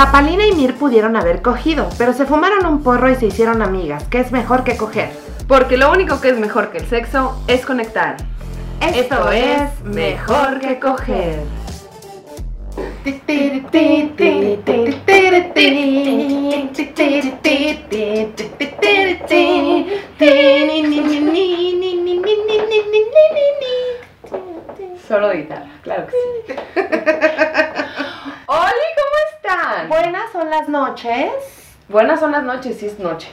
La Palina y Mir pudieron haber cogido, pero se fumaron un porro y se hicieron amigas, que es mejor que coger. Porque lo único que es mejor que el sexo es conectar. Esto es mejor que coger. Solo de guitarra, claro que sí. Oli, Buenas son las noches Buenas son las noches, sí es noche.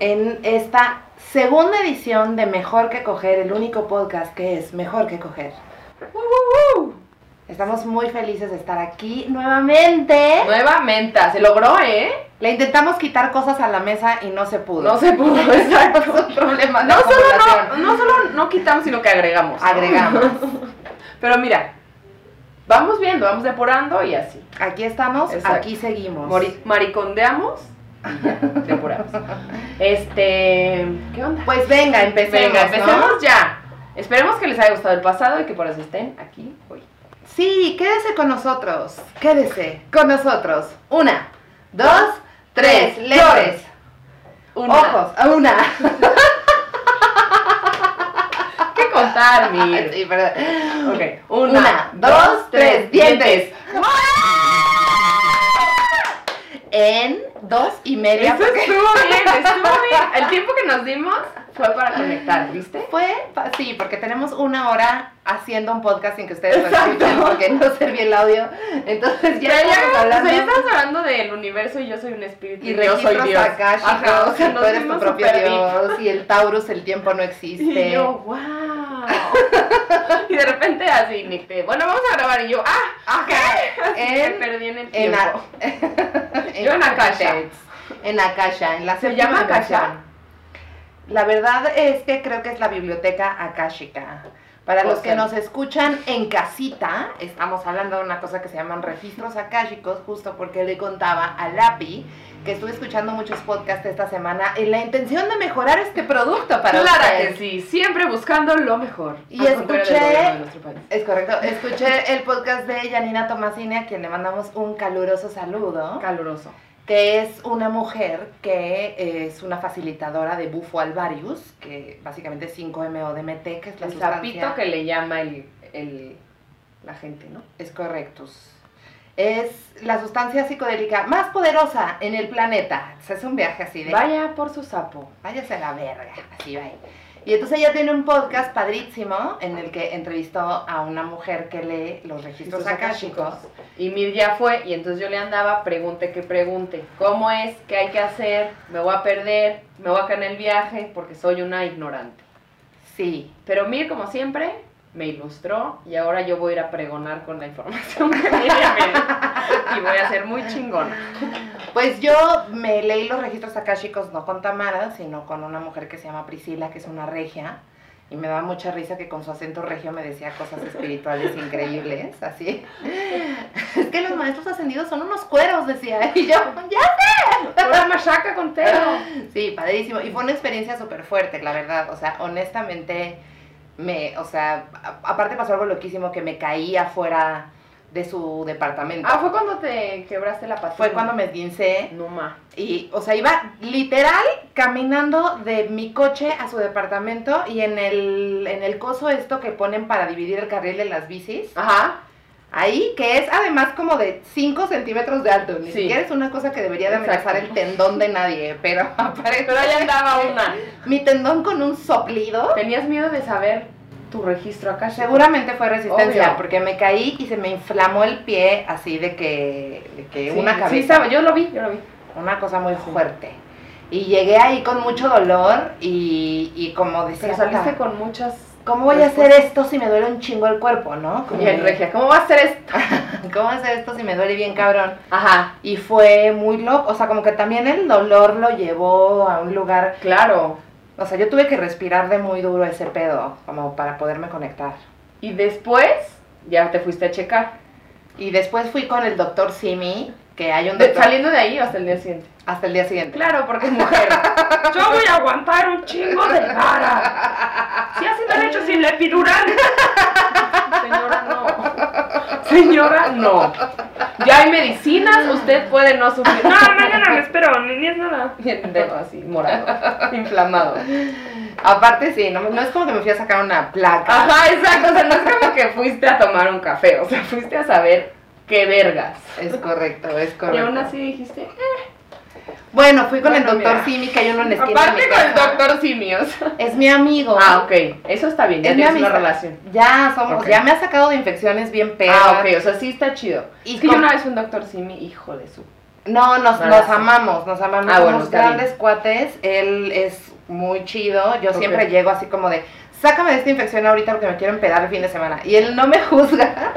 en esta segunda edición de Mejor que coger, el único podcast que es Mejor que coger. Estamos muy felices de estar aquí nuevamente. Nuevamente, se logró, ¿eh? Le intentamos quitar cosas a la mesa y no se pudo. No se pudo, exacto. Es un problema de No solo no, no solo no quitamos, sino que agregamos. Agregamos. Pero mira, vamos viendo, vamos depurando y así. Aquí estamos, Exacto. aquí seguimos. Mori- maricondeamos y ya, depuramos. Este, ¿qué onda? Pues venga, empecemos. Venga, ¿no? empecemos ya. Esperemos que les haya gustado el pasado y que por eso estén aquí hoy. Sí, quédese con nosotros. Quédese con nosotros. Una, dos, tres, lentes. Una. Ojos, una. ¿Qué contar, Mir? Sí, perdón. Ok, Una, dos, tres, dientes. En dos y media. Eso porque estuvo bien, estuvo bien. El tiempo que nos dimos fue para conectar, ¿viste? Fue, sí, porque tenemos una hora haciendo un podcast sin que ustedes lo Exacto. escuchen porque no servía el audio. Entonces ya Ya, ya, estamos o sea, ya hablando. estamos hablando del universo y yo soy un espíritu Y yo soy Dios. Ajá, o sea, y tú eres tu propio. Dios, y el Taurus, el tiempo no existe. Y yo, wow. y de repente así, Nick, te, bueno, vamos a grabar. Y yo, ah, Ajá. Así me perdí en el tiempo. Yo en Akasha. En Akasha, en la ¿Se llama Akasha? La verdad es que creo que es la biblioteca akáshica. Para los que nos escuchan en casita, estamos hablando de una cosa que se llaman registros akáshicos, justo porque le contaba a Lapi que estuve escuchando muchos podcasts esta semana en la intención de mejorar este producto para Claro ustedes. que sí, siempre buscando lo mejor. Y escuché- de nuestro país. Es correcto. Escuché el podcast de Janina Tomasini, a quien le mandamos un caluroso saludo. Caluroso. Que es una mujer que es una facilitadora de bufo alvarius, que básicamente es 5-MeO-DMT, que es la El sustancia... sapito que le llama el, el, la gente, ¿no? Es correctus. Es la sustancia psicodélica más poderosa en el planeta. O sea, es un viaje así de... Vaya por su sapo. Váyase a la verga, así va. Y entonces ella tiene un podcast padrísimo en el que entrevistó a una mujer que lee los registros akáshicos. Y Mir ya fue, y entonces yo le andaba, pregunte que pregunte. ¿Cómo es? ¿Qué hay que hacer? ¿Me voy a perder? ¿Me voy a caer en el viaje? Porque soy una ignorante. Sí, Pero Mir, como siempre, me ilustró y ahora yo voy a ir a pregonar con la información que me. Y voy a ser muy chingona. Pues yo me leí los registros akáshicos no con Tamara, sino con una mujer que se llama Priscila, que es una regia. Y me da mucha risa que con su acento regio me decía cosas espirituales increíbles, así. Es que los maestros ascendidos son unos cueros, decía. Y yo, ya. Una machaca con tero. Sí, padrísimo. Y fue una experiencia súper fuerte, la verdad. O sea, honestamente, me, o sea, a- aparte pasó algo loquísimo que me caí afuera de su departamento. Ah, fue cuando te quebraste la patita. Fue cuando me esguincé No ma. y, o sea, iba literal caminando de mi coche a su departamento y en el, en el coso esto que ponen para dividir el carril de las bicis, Ajá. Ahí, que es además como de 5 centímetros de alto, ni Sí. siquiera es una cosa que debería de amenazar Exacto. el tendón de nadie, pero aparece Pero ahí andaba una. mi tendón con un soplido. ¿Tenías miedo de saber tu registro acá? Seguramente fue resistencia, Obvio. porque me caí y se me inflamó el pie así de que, de que Sí, una sí, cabeza. sabe, yo lo vi, yo lo vi. una cosa muy fuerte. Y llegué ahí con mucho dolor y, y como decía, Pero saliste "Puta, con muchas... ¿cómo voy a hacer esto si me duele un chingo el cuerpo, no? Como Bien, Regia, ¿cómo va a ser esto? ¿Cómo voy a hacer esto si me duele bien cabrón? Ajá, Y fue muy loco, o sea, como que también el dolor lo llevó a un lugar, claro. o sea, yo tuve que respirar de muy duro ese pedo, como para poderme conectar. Y después ya te fuiste a checar. Y después fui con el doctor Simi, que hay un De- doctor saliendo de ahí hasta el día siguiente. hasta el día siguiente. Claro, porque es mujer. Yo voy a aguantar un chingo de vara. Si así me han hecho sin la epidural. Señora, no. Señora, no. Ya hay medicinas, usted puede no sufrir. No, mañana me espero, ni, ni es nada. Y el dedo así, morado, inflamado. Aparte, sí, no, no es como que me fui a sacar una placa. Ajá, exacto. O sea, no es como que fuiste a tomar un café. O sea, fuiste a saber qué vergas. Es correcto, es Y correcto. aún así dijiste, eh. Bueno, fui con el doctor mira. Simi, que hay uno en la esquina Aparte con el doctor Simios. Es mi amigo. Ah, ok. Eso está bien, ya Es mi tienes una relación. Ya somos, ya me ha sacado de infecciones bien pedas. Ah, ok, o sea, sí está chido. Y es que yo una vez un doctor Simi, hijo de su. No, nos, No, nos no. amamos, nos amamos. Ah, bueno, Somos grandes bien. cuates. Él es muy chido. Yo siempre llego así como de, sácame de esta infección ahorita porque me quiero empedar el fin de semana. Y él no me juzga.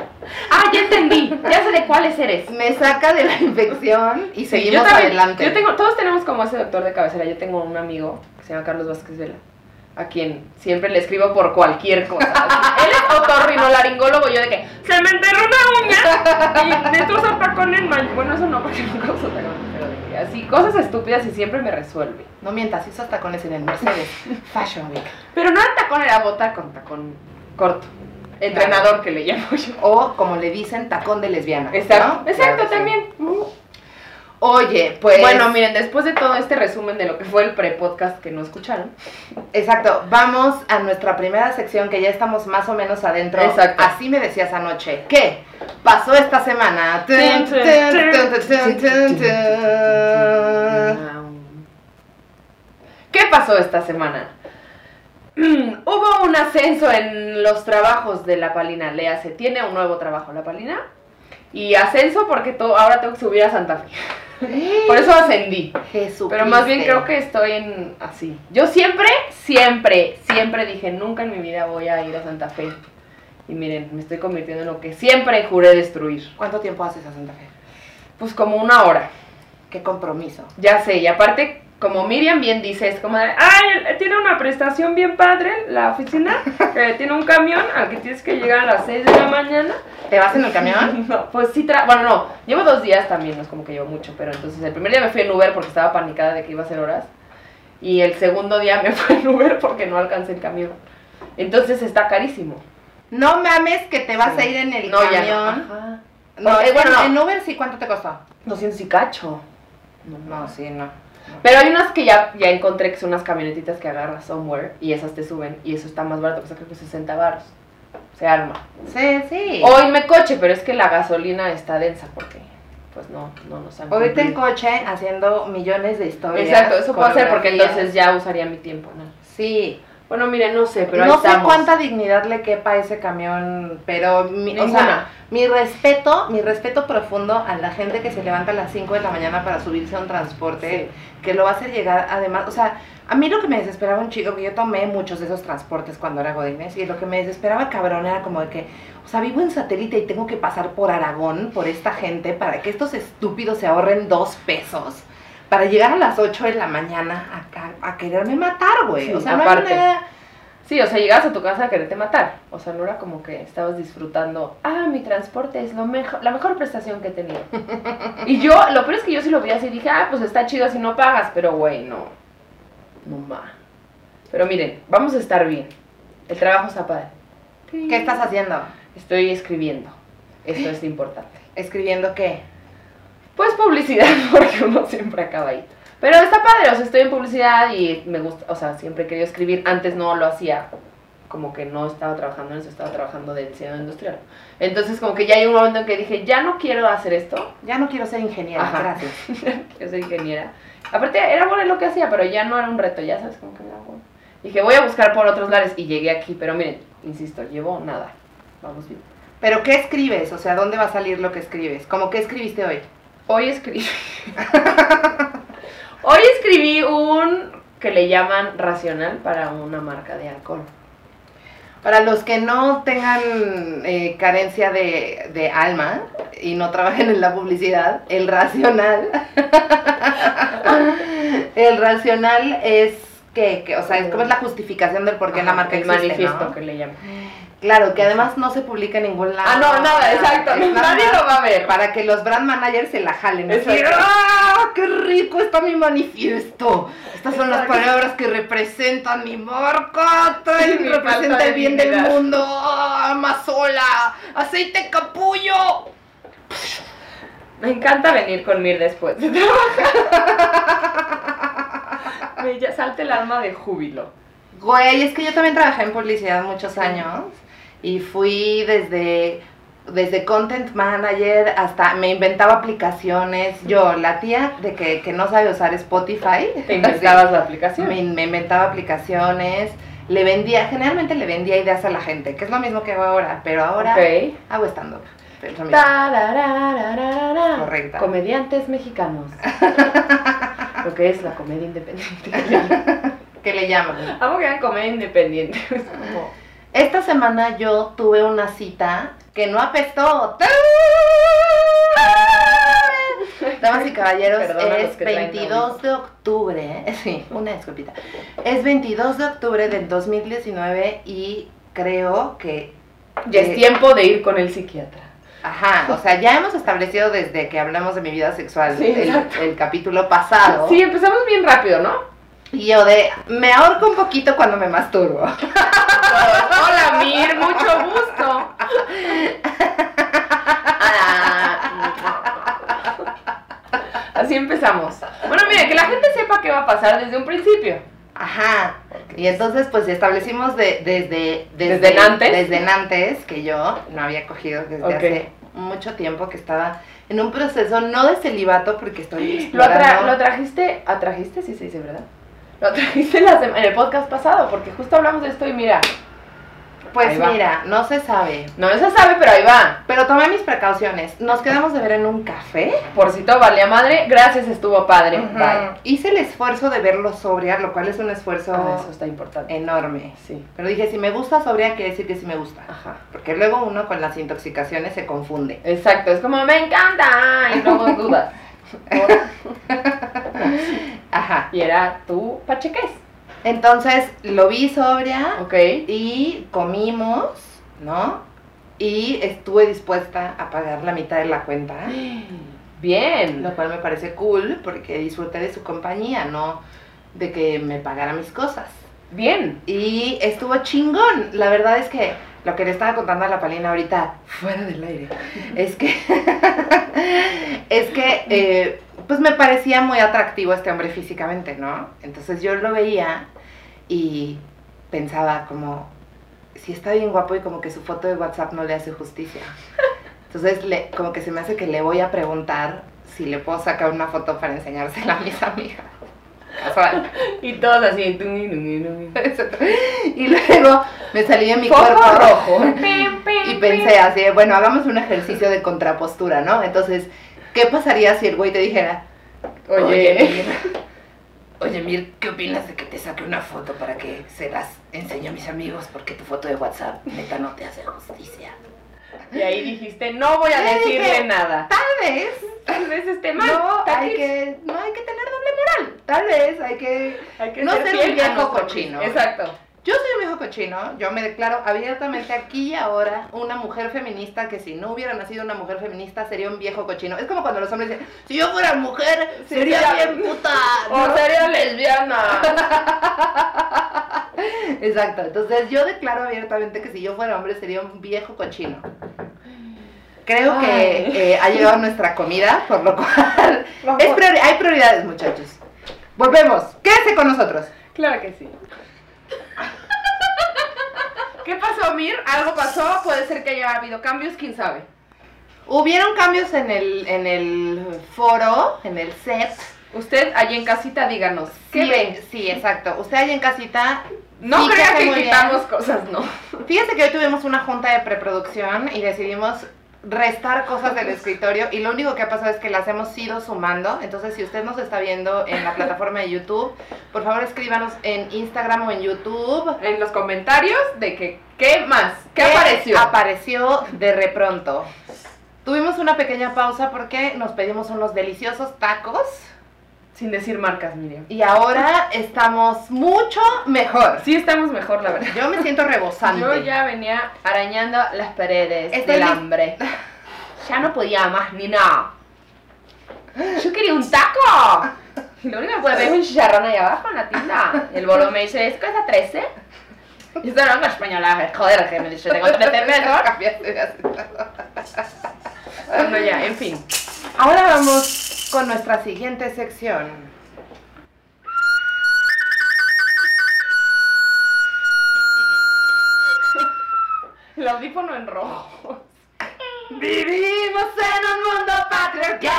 Ah, ya entendí. Ya sé de cuáles eres. Me saca de la infección y seguimos yo también- adelante. Yo tengo, todos tenemos como ese doctor de cabecera. Yo tengo un amigo que se llama Carlos Vázquez Vela, a quien siempre le escribo por cualquier cosa. Él es otorrinolaringólogo, yo de que se me enterró una uña y necesito usar tacones mal. Bueno, eso no, porque nunca uso que así, cosas estúpidas y siempre me resuelve. No mientas, hizo tacones en el Mercedes Fashion Week. Pero no era tacón, era bota con tacón corto. Entrenador que le llamo yo. O como le dicen, tacón de lesbiana. Exacto, ¿no? exacto, Claro que sí. también. Oye, pues. Bueno, miren, después de todo este resumen de lo que fue el pre-podcast que no escucharon, Exacto, vamos a nuestra primera sección que ya estamos más o menos adentro. Exacto. Así me decías anoche. ¿Qué pasó esta semana? ¿Qué pasó esta semana? Hubo un ascenso en los trabajos de la Palina. Le hace, tiene un nuevo trabajo la Palina. Y ascenso porque to- ahora tengo que subir a Santa Fe. Por eso ascendí. Jesús. Pero más bien creo que estoy en así. Yo siempre, siempre, siempre dije, nunca en mi vida voy a ir a Santa Fe. Y miren, me estoy convirtiendo en lo que siempre juré destruir. ¿Cuánto tiempo haces a Santa Fe? Pues como una hora. Qué compromiso. Ya sé, y aparte, como Miriam bien dice, es como de, ay, tiene una prestación bien padre la oficina, que tiene un camión al que tienes que llegar a las 6 de la mañana. ¿Te vas en el camión? No, pues sí, tra bueno, no, llevo dos días también, no es como que llevo mucho, pero entonces el primer día me fui en Uber porque estaba panicada de que iba a ser horas, y el segundo día me fui en Uber porque no alcancé el camión. Entonces está carísimo. No mames que te vas a ir en el no, ya camión. no. Ajá. No, bueno, en, no. en Uber sí, ¿cuánto te costó? 200 y cacho. No, sí, no. Pero hay unas que ya, ya encontré que son unas camionetitas que agarras somewhere y esas te suben y eso está más barato, cuesta creo que 60 baros. Se arma. Sí, sí. O irme coche, pero es que la gasolina está densa porque pues no, no nos han irte en coche haciendo millones de historias. Exacto, eso puedo hacer porque entonces ya usaría mi tiempo, ¿no? Sí. Bueno, miren, no sé, pero ahí no sé estamos. cuánta dignidad le quepa a ese camión, pero mi, o sea. Mi respeto, mi respeto profundo a la gente que se levanta a las 5 de la mañana para subirse a un transporte que lo va a hacer llegar además, o sea, a mí lo que me desesperaba un chico, que yo tomé muchos de esos transportes cuando era Godínez, y lo que me desesperaba cabrón era como de que, o sea, vivo en satélite y tengo que pasar por Aragón, por esta gente, para que estos estúpidos se ahorren dos pesos. Para llegar a las 8 de la mañana acá, a quererme matar, güey. Sí, o sea, no hay aparte. Sí, o sea, llegabas a tu casa a quererte matar. O sea, no era como que estabas disfrutando, ah, mi transporte es lo mejor, la mejor prestación que he tenido. y yo, lo peor es que yo sí lo vi así y dije, ah, pues está chido si no pagas, pero güey, no. No ma. Pero miren, vamos a estar bien. El trabajo está padre. ¿Qué estás haciendo? Estoy escribiendo. Eso es importante. ¿Escribiendo qué? Pues publicidad, porque uno siempre acaba ahí. Pero está padre, o sea, estoy en publicidad y me gusta, o sea, siempre he querido escribir. Antes no lo hacía, como que no estaba trabajando en eso, estaba trabajando de diseño industrial. Entonces, como que ya hay un momento en que dije, ya no quiero hacer esto, Ya no quiero ser ingeniera, Ajá. gracias. quiero ser ingeniera. Aparte, era bueno en lo que hacía, pero ya no era un reto, ya sabes, como que era bueno. Dije, voy a buscar por otros lares y llegué aquí, pero miren, insisto, llevo nada. Vamos bien. ¿Pero qué escribes? O sea, ¿dónde va a salir lo que escribes? ¿Cómo qué escribiste hoy? Hoy escribí. Hoy escribí un que le llaman racional para una marca de alcohol. Para los que no tengan eh, carencia de, de alma y no trabajen en la publicidad, el racional. el racional es que, que, o sea, es como es la justificación del por qué la marca el existe, manifiesto ¿no? que le llaman. Claro, que además no se publica en ningún lado. Ah, no, nada, exacto. Es Nadie lo va a ver. Para que los brand managers se la jalen. así, Exacto. ¡Ah, qué rico está mi manifiesto! Estas son las palabras que representan mi marca. Mi representa el bien del mundo. ¡Ah, Amazola, aceite capullo. Me encanta venir con Mir después de trabajar. Me salta el alma de júbilo. Güey, es que yo también trabajé en publicidad muchos años y fui desde, desde content manager hasta me inventaba aplicaciones. Yo, la tía de que, que no sabe usar Spotify, Te inventabas la aplicación. me, me inventaba aplicaciones, le vendía, generalmente le vendía ideas a la gente, que es lo mismo que hago ahora, pero ahora Ok. hago stand-up. Correcta. Comediantes mexicanos. Lo que es la comedia independiente. ¿Qué le llaman? Amo que hagan comedia independiente. Es como... Esta semana yo tuve una cita que no apestó. Damas y caballeros, es que traen 22 de octubre. Sí, una disculpita. Es 22 de octubre del 2019 y creo que. Ya es eh, tiempo de ir con el psiquiatra. Ajá, o sea, ya hemos establecido desde que hablamos de mi vida sexual Sí, el, exacto. el capítulo pasado. Sí, empezamos bien rápido, ¿no? Y yo de. Me ahorco un poquito cuando me masturbo. Hola, Mir, mucho gusto. Así empezamos. Bueno, mire, que la gente sepa qué va a pasar desde un principio. Ajá. Y entonces pues establecimos de, desde, desde, ¿Desde Nantes? desde Nantes, que yo no había cogido desde hace mucho tiempo, que estaba en un proceso no de celibato porque estoy Lo, atra- explorando. lo trajiste, atrajiste, sí se dice, ¿verdad? Lo trajiste en el podcast pasado, porque justo hablamos de esto y mira, pues mira, no se sabe. no se sabe, pero ahí va. Pero tomé mis precauciones. Nos quedamos de ver en un café. Por si todo valía madre, gracias, estuvo padre. Ujú. Bye. Hice el esfuerzo de verlo sobria, lo cual es un esfuerzo Ah, eso está importante. enorme. Sí. Pero dije, si me gusta sobria, quiere decir que sí me gusta. Ajá. Porque luego uno con las intoxicaciones se confunde. Exacto, es como me encanta y luego dudas. Ajá. y era tu pacheques. Entonces lo vi sobria Ok. y comimos, ¿no? Y estuve dispuesta a pagar la mitad de la cuenta, Bien. lo cual me parece cool porque disfruté de su compañía, no de que me pagara mis cosas. Bien. Y estuvo chingón. La verdad es que lo que le estaba contando a la Palina ahorita, fuera del aire, es que, es que, eh, pues me parecía muy atractivo este hombre físicamente, ¿no? Entonces yo lo veía y pensaba como, si está bien guapo y como que su foto de WhatsApp no le hace justicia. Entonces, le, como que se me hace que le voy a preguntar si le puedo sacar una foto para enseñársela a mis amigas. Y todos así. Y luego me salí de mi Foco cuerpo rojo. y pensé así, bueno, hagamos un ejercicio de contrapostura, ¿no? Entonces, ¿qué pasaría si el güey te dijera, Oye. Mir, oye, Mir, ¿qué opinas de que te saque una foto para que se las enseñe a mis amigos? Porque tu foto de WhatsApp, neta, no te hace justicia. Y ahí dijiste, no voy a decirle dije, nada. Tal vez, Tal vez esté mal. no tal hay vez- que, no hay que tener doble moral. Tal vez hay que hay que no ser ser un viejo cochino. Exacto. Yo soy un viejo cochino, yo me declaro abiertamente aquí y ahora una mujer feminista que si no hubiera nacido una mujer feminista sería un viejo cochino. Es como cuando los hombres dicen, si yo fuera mujer sería Sería- bien puta. O ¿no? sería lesbiana. Exacto, entonces yo declaro abiertamente que si yo fuera hombre sería un viejo cochino. Creo Ay. que eh, ha llegado nuestra comida, por lo cual Vamos. es priori- hay prioridades muchachos. Volvemos, quédese con nosotros. Claro que sí. ¿Qué pasó, Mir? ¿Algo pasó? Puede ser que haya habido cambios, quién sabe. Hubieron cambios en el, en el foro, en el set. Usted allí en casita, díganos. ¿Qué sí, ve? Sí, exacto. Usted allá en casita. No crea que quitamos cosas, no. Fíjese que hoy tuvimos una junta de preproducción y decidimos restar cosas del escritorio y lo único que ha pasado es que las hemos ido sumando. Entonces, si usted nos está viendo en la plataforma de YouTube, por favor escríbanos en Instagram o en YouTube. En los comentarios de que, ¿qué más? ¿Qué, ¿Qué apareció? Apareció de repronto. Tuvimos una pequeña pausa porque nos pedimos unos deliciosos tacos Sin decir marcas, Miriam. y ahora estamos mucho mejor. Sí estamos mejor, la verdad. Yo me siento rebosante. Yo ya venía arañando las paredes Estoy del hambre. Ya no podía más ni nada. Yo quería un taco. Y lo único que puede ver es un chicharrón ahí abajo en la tienda. Y el bolo me dice, ¿es cosa 13? Y esto no es española, joder, que me dice, tengo 13 metros. Bueno, ya, en fin. Ahora vamos con nuestra siguiente sección. El audífono en rojo. Vivimos en un mundo patriarcal.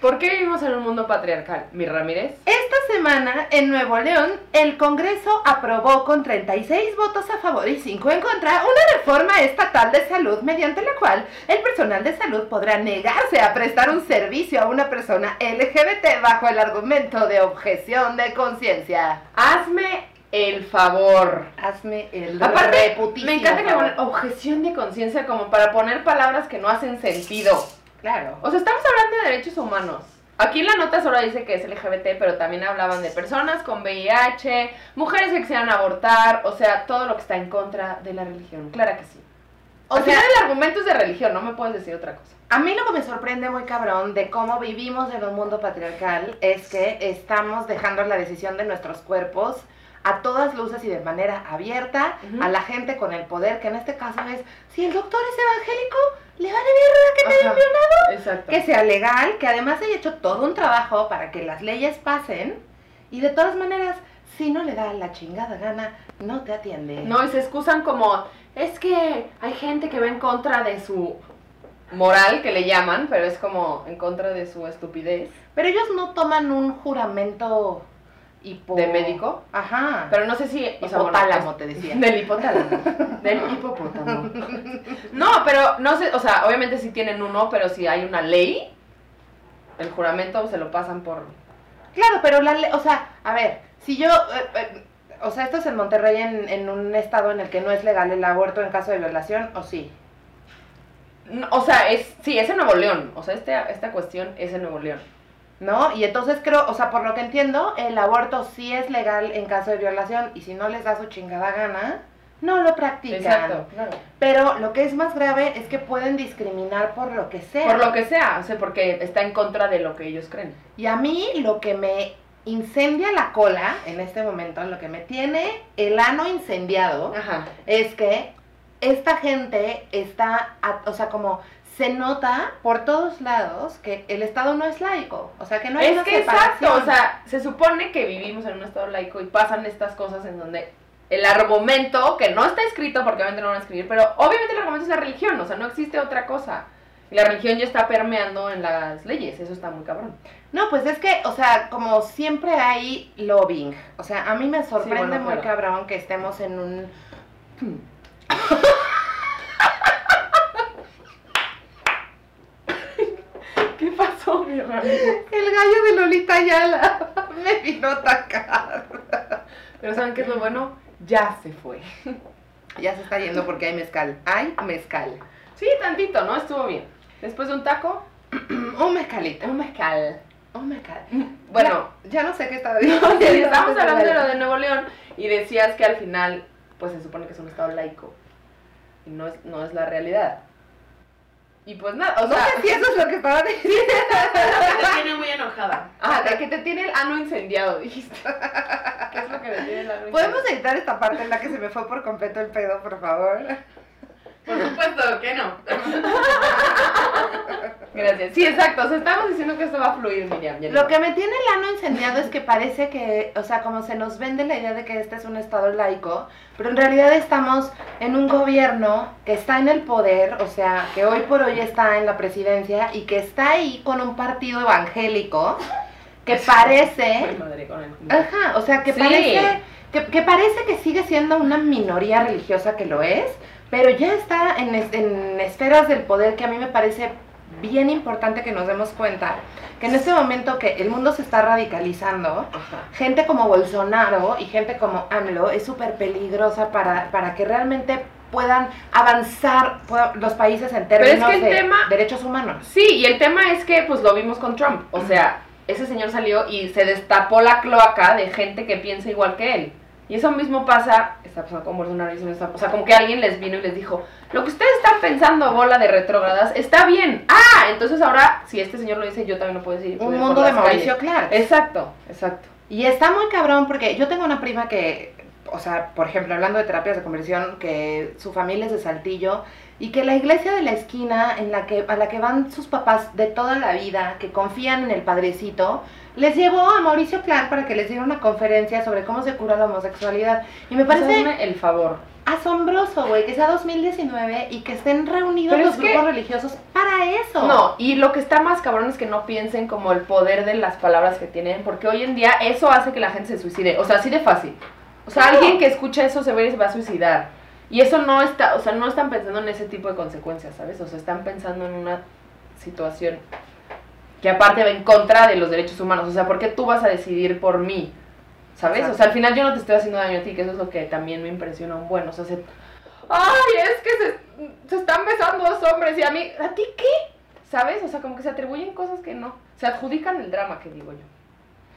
¿Por qué vivimos en un mundo patriarcal, mi Ramírez? Esta semana en Nuevo León, el Congreso aprobó con 36 votos a favor y 5 en contra una reforma estatal de salud mediante la cual el personal de salud podrá negarse a prestar un servicio a una persona LGBT bajo el argumento de objeción de conciencia. Hazme el favor. Hazme el Aparte, me encanta que objeción de conciencia como para poner palabras que no hacen sentido. Claro. O sea, estamos hablando de derechos humanos. Aquí en la nota solo dice que es LGBT, pero también hablaban de personas con VIH, mujeres que quisieran abortar, o sea, todo lo que está en contra de la religión. Claro que sí. O O sea, sea- el argumento es de religión, no me puedes decir otra cosa. A mí lo que me sorprende muy cabrón de cómo vivimos en un mundo patriarcal es que estamos dejando la decisión de nuestros cuerpos a todas luces y de manera abierta a la gente con el poder, que en este caso es, si el doctor es evangélico, le vale mierda que te Ajá. violado, Exacto. que sea legal, que además haya hecho todo un trabajo para que las leyes pasen y de todas maneras, si no le da la chingada gana, no te atiende. No, y se excusan como, es que hay gente que va en contra de su moral, que le llaman, pero es como en contra de su estupidez. Pero ellos no toman un juramento hipo... ¿De médico? Ajá. Pero no sé si... Hipotálamo, te decía. Del hipotálamo. Del hipopótamo. No, pero no sé, o sea, obviamente sí tienen uno, pero si hay una ley, el juramento se lo pasan por... Claro, pero la ley, o sea, a ver, si yo, eh, eh, o sea, esto es en Monterrey, en, en un estado en el que no es legal el aborto en caso de violación, o sí. No, o sea, es sí, es en Nuevo León. O sea, este, esta cuestión es en Nuevo León. ¿No? Y entonces creo, o sea, por lo que entiendo, el aborto sí es legal en caso de violación y si no les da su chingada gana, no lo practican. Exacto, claro. Pero lo que es más grave es que pueden discriminar por lo que sea. Por lo que sea, o sea, porque está en contra de lo que ellos creen. Y a mí lo que me incendia la cola en este momento, lo que me tiene el ano incendiado, Ajá. es que esta gente está, o sea, como se nota por todos lados que el Estado no es laico, o sea, que no hay es una que separación. exacto, o sea, se supone que vivimos en un estado laico y pasan estas cosas en donde el argumento, que no está escrito porque obviamente no lo van a escribir, pero obviamente el argumento es la religión, o sea, no existe otra cosa. Y la religión ya está permeando en las leyes, eso está muy cabrón. No, pues es que, o sea, como siempre hay lobbying, o sea, a mí me sorprende bueno, muy cabrón que estemos en un... ¿Qué El gallo de Lolita Ayala me vino a atacar. Pero ¿saben qué es lo bueno? Ya se fue. Ya se está yendo porque hay mezcal, hay mezcal. Sí, tantito, ¿no? Estuvo bien. Después de un taco, Un mezcalito, un mezcal. un mezcal. Bueno, Ya, ya no sé qué estaba Sí, diciendo. Estábamos hablando de lo de Nuevo León y decías que al final, pues se supone que es un estado laico y no es, no es la realidad. Y pues nada, o No sea, sé si eso es lo que estaba diciendo. te tiene muy enojada. Ah, de que te tiene el ano incendiado, dijiste. ¿Qué es lo que te tiene el ano ¿Podemos incendiado? editar esta parte en la que se me fue por completo el pedo, por favor? Por supuesto que no. Gracias. Sí, exacto. O sea, estamos diciendo que esto va a fluir, Miriam. Lo que me tiene el ano incendiado es que parece que, o sea, como se nos vende la idea de que este es un estado laico, pero en realidad estamos en un gobierno que está en el poder, o sea, que hoy por hoy está en la presidencia y que está ahí con un partido evangélico que parece, ajá, o sea, que Sí. parece que, que parece que sigue siendo una minoría religiosa que lo es, pero ya está en, en esferas del poder que a mí me parece bien importante que nos demos cuenta que en este momento que el mundo se está radicalizando, Ajá. gente como Bolsonaro y gente como AMLO es súper peligrosa para, para que realmente puedan avanzar puedan- los países en es términos que de tema- derechos humanos. Sí, y el tema es que pues lo vimos con Trump. O sea, ese señor salió y se destapó la cloaca de gente que piensa igual que él. Y eso mismo pasa, está pasando con Bolsonaro o sea, como que alguien les vino y les dijo, lo que ustedes están pensando, bola de retrógradas, está bien. Ah, entonces ahora, si este señor lo dice, yo también lo puedo decir. Un mundo de Mauricio. Clark. Exacto, exacto. Y está muy cabrón porque yo tengo una prima que o sea, por ejemplo, hablando de terapias de conversión, que su familia es de Saltillo y que la iglesia de la esquina en la que, a la que van sus papás de toda la vida, que confían en el padrecito, les llevó a Mauricio Clark para que les diera una conferencia sobre cómo se cura la homosexualidad. Y me parece hazme el favor. asombroso, güey, que sea 2019 y que estén reunidos Pero los es que- grupos religiosos para eso. No, y lo que está más cabrón es que no piensen como el poder de las palabras que tienen, porque hoy en día eso hace que la gente se suicide, o sea, así de fácil. O sea, Claro. alguien que escucha eso se va a suicidar. Y eso no está, o sea, no están pensando en ese tipo de consecuencias, ¿sabes? O sea, están pensando en una situación que aparte va en contra de los derechos humanos. O sea, ¿por qué tú vas a decidir por mí? ¿Sabes? Exacto. O sea, al final yo no te estoy haciendo daño a ti, que eso es lo que también me impresiona un buen. O sea, se... ¡Ay, es que se, se están besando dos hombres! Y a mí, ¿a ti qué? ¿Sabes? O sea, como que se atribuyen cosas que no. Se adjudican el drama, que digo yo.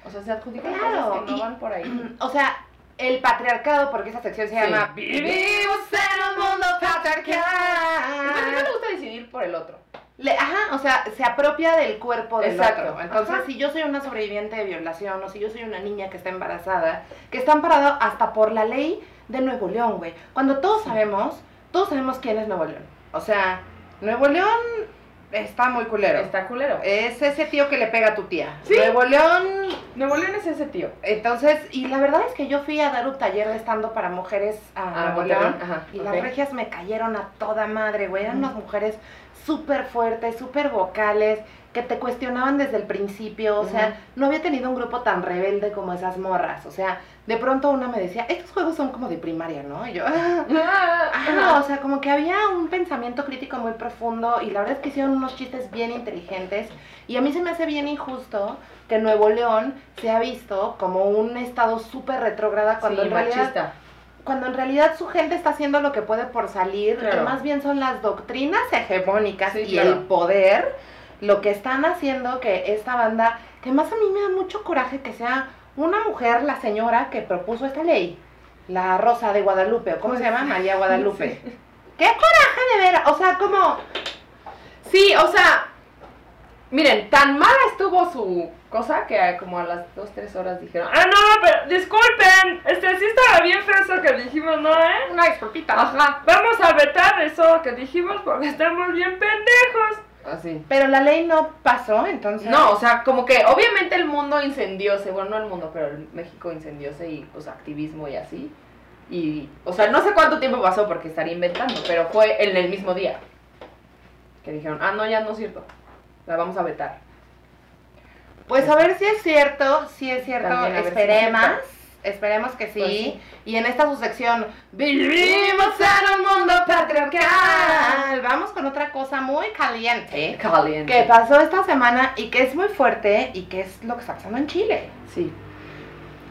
O sea, se adjudican Claro, cosas que no y- van por ahí. O sea, el patriarcado, porque esa sección se Sí. llama Vivimos en un mundo patriarcal. te gusta decidir por el otro. Le- ajá, o sea, se apropia del cuerpo del Exacto, otro. Entonces, ajá. si yo soy una sobreviviente de violación o si yo soy una niña que está embarazada, que está amparado hasta por la ley de Nuevo León, güey. Cuando todos sabemos, todos sabemos quién es Nuevo León. O sea, Nuevo León está muy culero. Está culero. Es ese tío que le pega a tu tía. Sí. Nuevo León Nuevo León es ese tío. entonces, y la verdad es que yo fui a dar un taller de estando para mujeres a Ah, Nuevo León ajá, y las regias me cayeron a toda madre, güey. Eran Ujú. unas mujeres súper fuertes, súper vocales, que te cuestionaban desde el principio. O sea, no había tenido un grupo tan rebelde como esas morras. O sea, de pronto una me decía, estos juegos son como de primaria, ¿no? Y yo, ah. O sea, como que había un pensamiento crítico muy profundo y la verdad es que hicieron unos chistes bien inteligentes y a mí se me hace bien injusto que Nuevo León se ha visto como un estado súper retrógrada cuando Sí, en realidad machista. Cuando en realidad su gente está haciendo lo que puede por salir, Claro. que más bien son las doctrinas hegemónicas Sí, y claro. el poder lo que están haciendo que esta banda, que más a mí me da mucho coraje que sea una mujer, la señora que propuso esta ley, la Rosa de Guadalupe, o cómo se llama, María Guadalupe. ¡Qué coraje de ver! O sea, como... Sí, o sea, miren, tan mala estuvo su cosa que a- como a las 2, 3 horas dijeron, ah, no, pero disculpen, este sí estaba bien feo eso que dijimos, ¿no, eh? Una disculpita. Ajá, vamos a vetar eso que dijimos porque estamos bien pendejos. Así. Pero la ley no pasó, entonces... No, o sea, como que obviamente el mundo incendióse, bueno, no el mundo, pero el México incendióse y pues activismo y así. Y, o sea, no sé cuánto tiempo pasó porque estaría inventando, pero fue en el mismo día. Que dijeron, ah, no, ya no es cierto. La vamos a vetar. Pues a ver si es cierto, si es cierto, También a ver si es esperemos, cierto. esperemos que sí. Pues sí. Y en esta su sección, vivimos en un mundo patriarcal. Vamos con otra cosa muy caliente Caliente. que pasó esta semana y que es muy fuerte y que es lo que está pasando en Chile. Sí,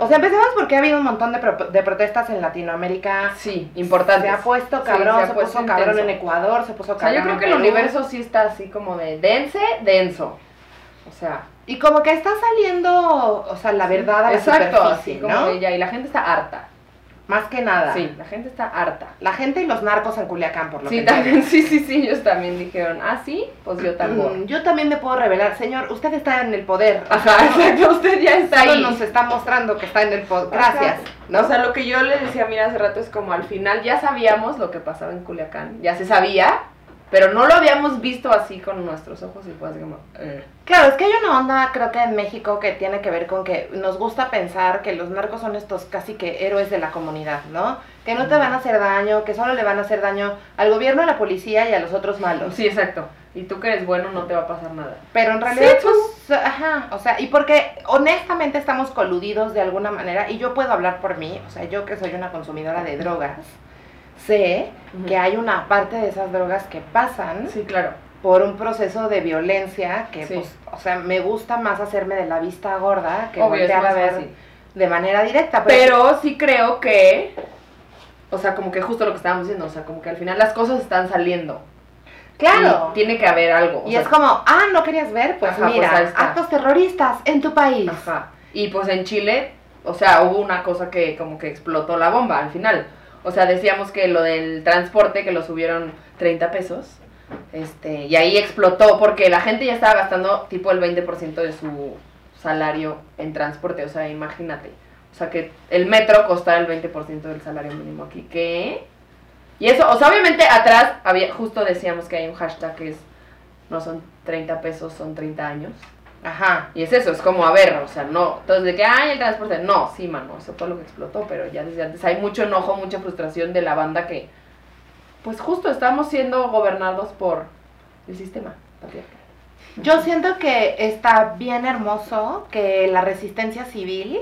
O sea, empecemos porque ha habido un montón de, pro- de protestas en Latinoamérica. sí, importante. Se ha puesto Sí, cabrón, se se, puesto puso cabrón en Ecuador, se puso O sea, cabrón yo creo que el universo sí está así como de dense, denso. O sea, Y como que está saliendo, o sea, la verdad a la exacto, superficie, así ¿no? y la gente está harta. Más que nada. Sí, la gente está harta. La gente y los narcos en Culiacán, por lo Sí, que también, sí, sí, sí, ellos también dijeron, ah, sí, pues yo también. Mm, Yo también me puedo revelar, señor, usted está en el poder. Ajá, exacto, usted ya está Solo ahí. nos está mostrando que está en el poder. Gracias. ¿no? O sea, lo que yo le decía, mira, hace rato es como al final ya sabíamos lo que pasaba en Culiacán, ya se sabía, pero no lo habíamos visto así con nuestros ojos y fue así como... eh. Claro, es que hay una onda, creo que en México, que tiene que ver con que nos gusta pensar que los narcos son estos casi que héroes de la comunidad, ¿no? Que no te van a hacer daño, que solo le van a hacer daño al gobierno, a la policía y a los otros malos. Sí, exacto. Y tú que eres bueno no te va a pasar nada. Pero en realidad, Sí, pues, ajá, o sea, y porque honestamente estamos coludidos de alguna manera, y yo puedo hablar por mí, o sea, yo que soy una consumidora de drogas, sé que hay una parte de esas drogas que pasan Sí, claro. por un proceso de violencia que, Sí. pues, o sea, me gusta más hacerme de la vista gorda que Obvio, voltear a ver fácil. de manera directa. Pero, Pero sí creo que, o sea, como que justo lo que estábamos diciendo, o sea, como que al final las cosas están saliendo. claro. Y tiene que haber algo. Y sea, es como, ah, ¿no querías ver? Pues Ajá, pues mira, actos terroristas en tu país. Ajá. Y pues en Chile, o sea, hubo una cosa que como que explotó la bomba al final. O sea, decíamos que lo del transporte, que lo subieron 30 pesos. Este, y ahí explotó porque la gente ya estaba gastando tipo el 20% de su salario en transporte. O sea, imagínate. O sea, que el metro costara el 20% del salario mínimo aquí. ¿Qué? Y eso, o sea, obviamente atrás había, justo decíamos que hay un hashtag que es, no son 30 pesos, son 30 años. Ajá. Y es eso, es como, a ver, o sea, no. Entonces, de que, ay, el transporte. No, sí, mano, eso fue lo que explotó, pero ya desde antes hay mucho enojo, mucha frustración de la banda que, pues justo estamos siendo gobernados por el sistema patriarcal. Yo siento que está bien hermoso que la resistencia civil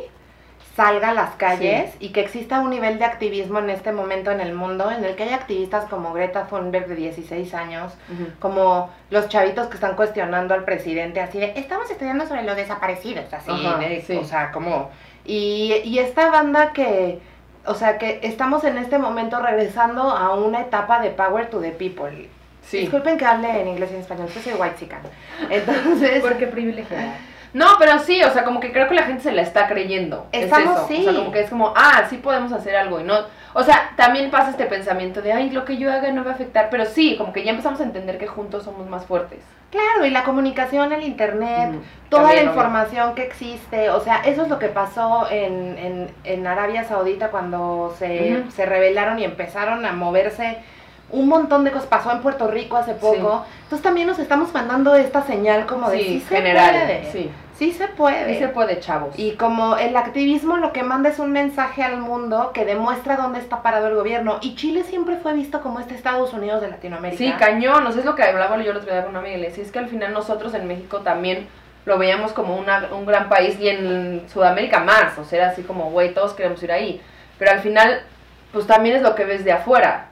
salga a las calles y que exista un nivel de activismo en este momento en el mundo en el que hay activistas como Greta Thunberg de 16 años, como los chavitos que están cuestionando al presidente así de, estamos estudiando sobre los desaparecidos, así, de- sí. o sea, como... Y, y esta banda que, o sea, que estamos en este momento regresando a una etapa de power to the people. Sí. Disculpen que hable en inglés y en español, yo soy white chican. Entonces, Porque privilegiada. No, pero sí, o sea, como que creo que la gente se la está creyendo. Es Estamos, eso. sí. O sea, como que es como, ah, sí podemos hacer algo y no. O sea, también pasa este pensamiento de, ay, lo que yo haga no va a afectar. Pero sí, como que ya empezamos a entender que juntos somos más fuertes. claro, y la comunicación, el internet, Ujú. toda la información que existe, o sea, eso es lo que pasó en, en, en Arabia Saudita cuando se, se rebelaron y empezaron a moverse. Un montón de cosas pasó en Puerto Rico hace poco. Entonces también nos estamos mandando esta señal como de sí, Sí, se puede. Sí. Sí se puede. Sí se puede, chavos. Y como el activismo lo que manda es un mensaje al mundo que demuestra dónde está parado el gobierno. Y Chile siempre fue visto como este Estados Unidos de Latinoamérica. Sí, cañón, o sea, es lo que hablaba yo el otro día con una amiga y le decía, es que al final nosotros en México también lo veíamos como una- un gran país y en Sudamérica más, o sea, era así como, güey, todos queremos ir ahí, pero al final, pues también es lo que ves de afuera.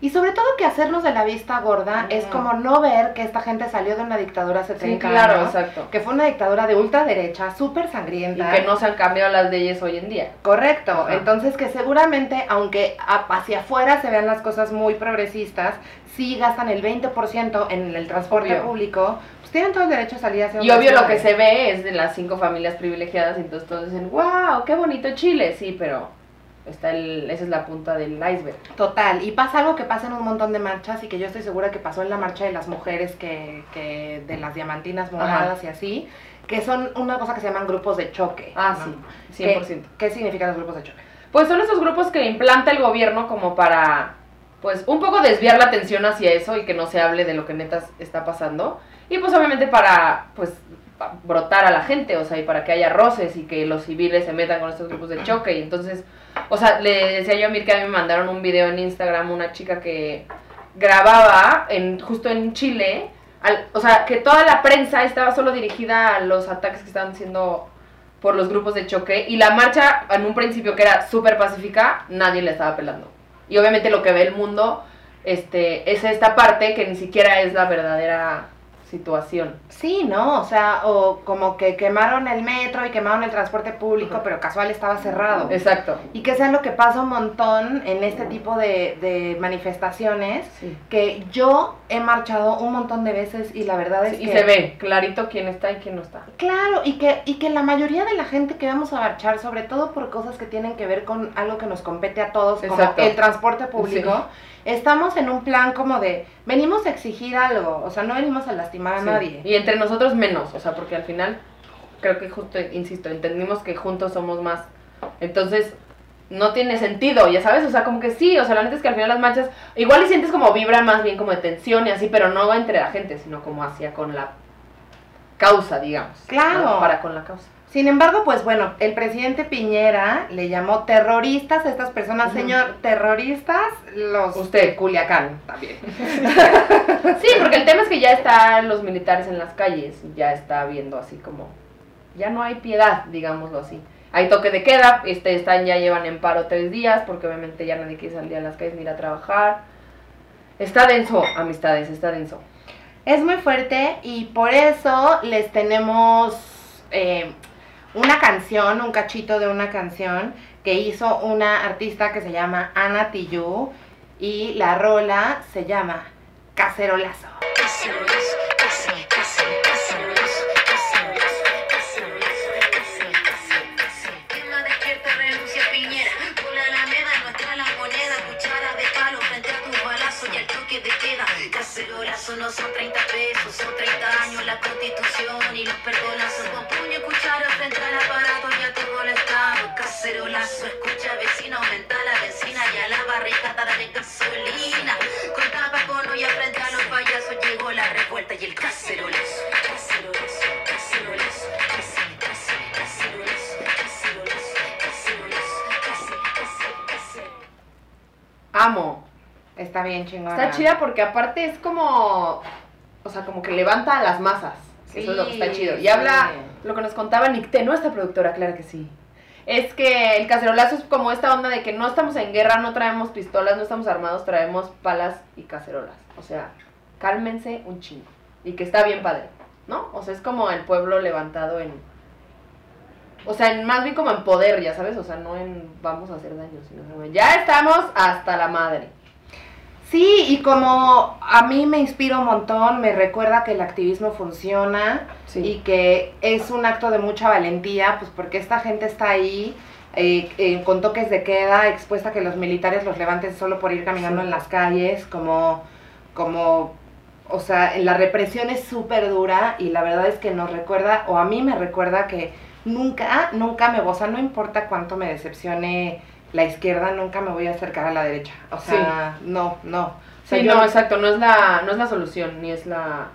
Y sobre todo que hacernos de la vista gorda es como no ver que esta gente salió de una dictadura hace 30 Sí, claro, años. exacto. Que fue una dictadura de ultraderecha, súper Y sangrienta. que no se han cambiado las leyes hoy en día. Correcto. Ajá. Entonces que seguramente, aunque hacia afuera se vean las cosas muy progresistas, sí gastan el 20% en el transporte Obvio. público, pues tienen todo el derecho a salir hacia Y obvio lo que se ve es de las cinco familias privilegiadas y entonces todos dicen, wow, qué bonito Chile, sí, pero está el, esa es la punta del iceberg. Total, y pasa algo que pasa en un montón de marchas y que yo estoy segura que pasó en la marcha de las mujeres que, que de las diamantinas moradas y así, que son una cosa que se llaman grupos de choque. Ah, ¿no? sí, ¿Qué, 100%. ¿Qué significan los grupos de choque? Pues son esos grupos que implanta el gobierno como para, pues, un poco desviar la atención hacia eso y que no se hable de lo que neta está pasando. Y pues obviamente para, pues, brotar a la gente, o sea, y para que haya roces y que los civiles se metan con estos grupos de choque. Y entonces, o sea, le decía yo a Mir que a mí me mandaron un video en Instagram, una chica que grababa en, justo en Chile, o sea, que toda la prensa estaba solo dirigida a los ataques que estaban siendo por los grupos de choque y la marcha en un principio que era súper pacífica, nadie le estaba pelando. Y obviamente lo que ve el mundo este, es esta parte que ni siquiera es la verdadera situación. Sí, ¿no? O sea, o como que quemaron el metro y quemaron el transporte público, Ajá. pero casual estaba cerrado. Exacto. Y que sea lo que pasa un montón en este tipo de, de manifestaciones, Sí. que yo he marchado un montón de veces y la verdad es y que... se ve clarito quién está y quién no está. Claro, y que, y que la mayoría de la gente que vamos a marchar, sobre todo por cosas que tienen que ver con algo que nos compete a todos, Exacto. como el transporte público, estamos en un plan como de, venimos a exigir algo, o sea, no venimos a lastimar a Sí. nadie. Y entre nosotros menos, o sea, porque al final creo que justo, insisto, entendimos que juntos somos más. Entonces, no tiene sentido, ya sabes, o sea, como que sí, o sea, la neta es que al final las marchas, igual y sientes como vibra más bien como de tensión y así, pero no entre la gente, sino como hacia con la causa, digamos. Claro. ¿no? Para con la causa. Sin embargo, pues bueno, el presidente Piñera le llamó terroristas a estas personas, señor, terroristas, los Usted. de Culiacán también. Sí, porque el tema es que ya están los militares en las calles, ya está viendo así como, ya no hay piedad, digámoslo así. Hay toque de queda, este, están, ya llevan en paro tres días, porque obviamente ya nadie quiere salir a las calles ni ir a trabajar. Está denso, amistades, está denso. Es muy fuerte y por eso les tenemos eh, una canción, un cachito de una canción que hizo una artista que se llama Ana Tijoux y la rola se llama Cacerolazo. Cacerolazo, cace- cace- cacerolazo, cacerolazo, cacerolazo, cace- cace- cace- Quema despierta, renuncia Piñera. Con la alameda nuestra la moneda, entra el aparato, ya te molestaba. Cacerolazo, escucha vecino, aumenta la vecina y a la barrica de gasolina. Con tapacono y frente a los payasos llegó la revuelta y el cacerolazo. Cacerolazo, cacerolazo, cacerolazo, cacerolazo, cacerolazo, Amo. Está bien chingona. Está chida porque aparte es como. O sea, como que levanta a las masas. Sí, Eso es lo que está chido. Y sí. habla lo que nos contaba Nicté, nuestra productora, claro que sí. Es que el cacerolazo es como esta onda de que no estamos en guerra, no traemos pistolas, no estamos armados, traemos palas y cacerolas. O sea, cálmense un chingo. Y que está bien padre, ¿no? O sea, es como el pueblo levantado en... O sea, en- más bien como en poder, ya sabes, o sea, no en vamos a hacer daño, sino como ya estamos hasta la madre. Sí, y como a mí me inspira un montón, me recuerda que el activismo funciona Sí. y que es un acto de mucha valentía, pues porque esta gente está ahí eh, eh, con toques de queda, expuesta a que los militares los levanten solo por ir caminando Sí. en las calles, como, como, o sea, la represión es súper dura y la verdad es que nos recuerda, o a mí me recuerda que nunca, nunca me, o sea, no importa cuánto me decepcione la izquierda, nunca me voy a acercar a la derecha, o sea, no, no. O sea, Sí, yo- no, exacto, no es la, no es la solución, ni es la,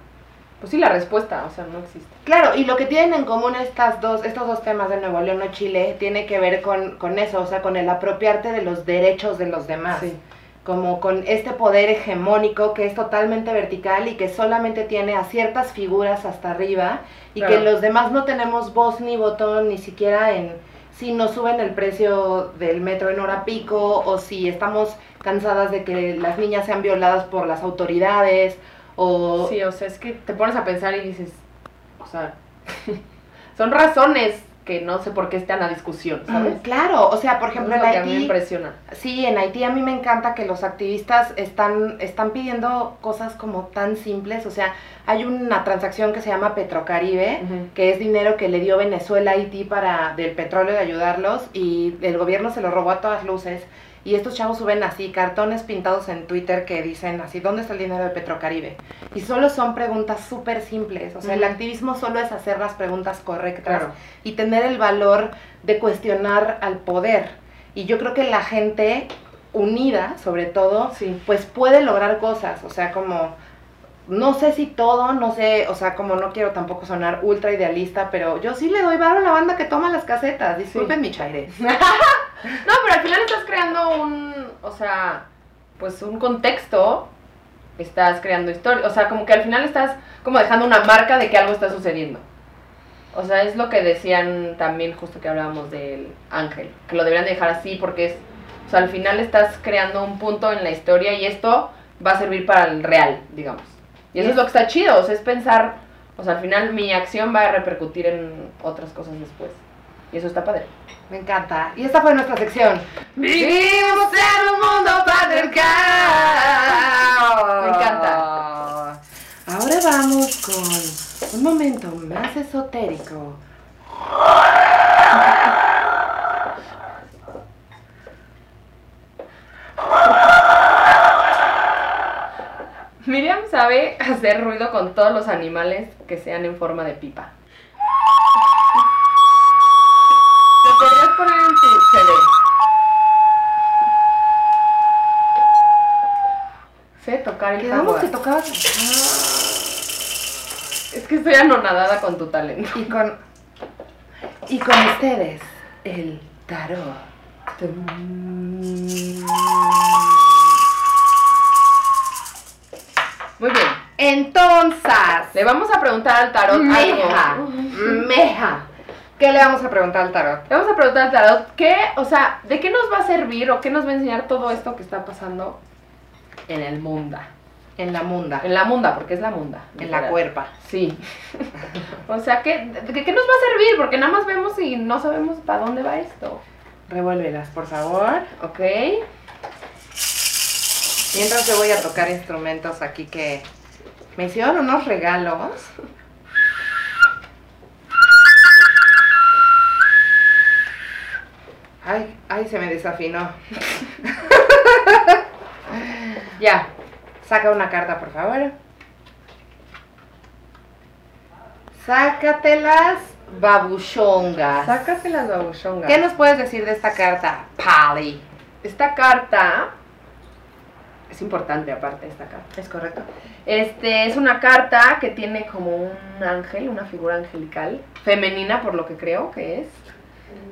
pues sí, la respuesta, o sea, no existe. Claro, y lo que tienen en común estas dos, estos dos temas de Nuevo León o Chile tiene que ver con, con eso, o sea, con el apropiarte de los derechos de los demás. Sí. Como con este poder hegemónico que es totalmente vertical y que solamente tiene a ciertas figuras hasta arriba y Claro. que los demás no tenemos voz ni botón ni siquiera en si nos suben el precio del metro en hora pico o si estamos cansadas de que las niñas sean violadas por las autoridades o Sí, o sea, es que te pones a pensar y dices, o sea, son razones que no sé por qué están a discusión, ¿sabes? Mm, Claro, o sea, por ejemplo, es en que a mí me Haití, impresiona. sí, en Haití a mí me encanta que los activistas están, están pidiendo cosas como tan simples, o sea, hay una transacción que se llama Petrocaribe, que es dinero que le dio Venezuela a Haití para del petróleo de ayudarlos y el gobierno se lo robó a todas luces. Y estos chavos suben así cartones pintados en Twitter que dicen así, ¿dónde está el dinero de Petrocaribe? Y solo son preguntas súper simples. O sea, el activismo solo es hacer las preguntas correctas Claro. y tener el valor de cuestionar al poder. Y yo creo que la gente unida, sobre todo, Sí. pues puede lograr cosas. O sea, como, no sé si todo, no sé, o sea, como no quiero tampoco sonar ultra idealista, pero yo sí le doy varo a la banda que toma las casetas. Disculpen mi chaire. No, pero al final estás creando un, o sea, pues un contexto, estás creando historia, o sea, como que al final estás como dejando una marca de que algo está sucediendo. O sea, es lo que decían también justo que hablábamos del ángel, que lo deberían dejar así porque es, o sea, al final estás creando un punto en la historia y esto va a servir para el real, digamos. Y eso es lo que está chido, o sea, es pensar, o sea, al final mi acción va a repercutir en otras cosas después. Y eso está padre. Me encanta. Y esta fue nuestra sección. Vivimos en un mundo patriarcal. Me encanta. Ahora vamos con un momento más esotérico. Miriam sabe hacer ruido con todos los animales que sean en forma de pipa. Lo podrías poner en tu CD. Sé tocar el Quedamos que tocabas. Es que estoy anonadada con tu talento. Y con. Y con ustedes, el tarot. Muy Entonces, Le vamos a preguntar al tarot meja, algo. meja. ¿Qué le vamos a preguntar al tarot? Le vamos a preguntar al tarot qué, o sea, de qué nos va a servir o qué nos va a enseñar todo esto que está pasando en el mundo. En la munda, En la munda, porque es la munda. en la cuerpa. Sí. o sea, ¿qué, de- ¿qué nos va a servir? Porque nada más vemos y no sabemos para dónde va esto. Revuélvelas, por favor. ¿Ok? Mientras yo voy a tocar instrumentos aquí que me hicieron unos regalos. Ay, ay, se me desafinó. ya, saca una carta, por favor. Sácatelas babuchongas. Sácate las babuchongas. ¿Qué nos puedes decir de esta carta, Pali? Esta carta es importante aparte esta carta. ¿Es correcto? Este es una carta que tiene como un ángel, una figura angelical, femenina por lo que creo que es.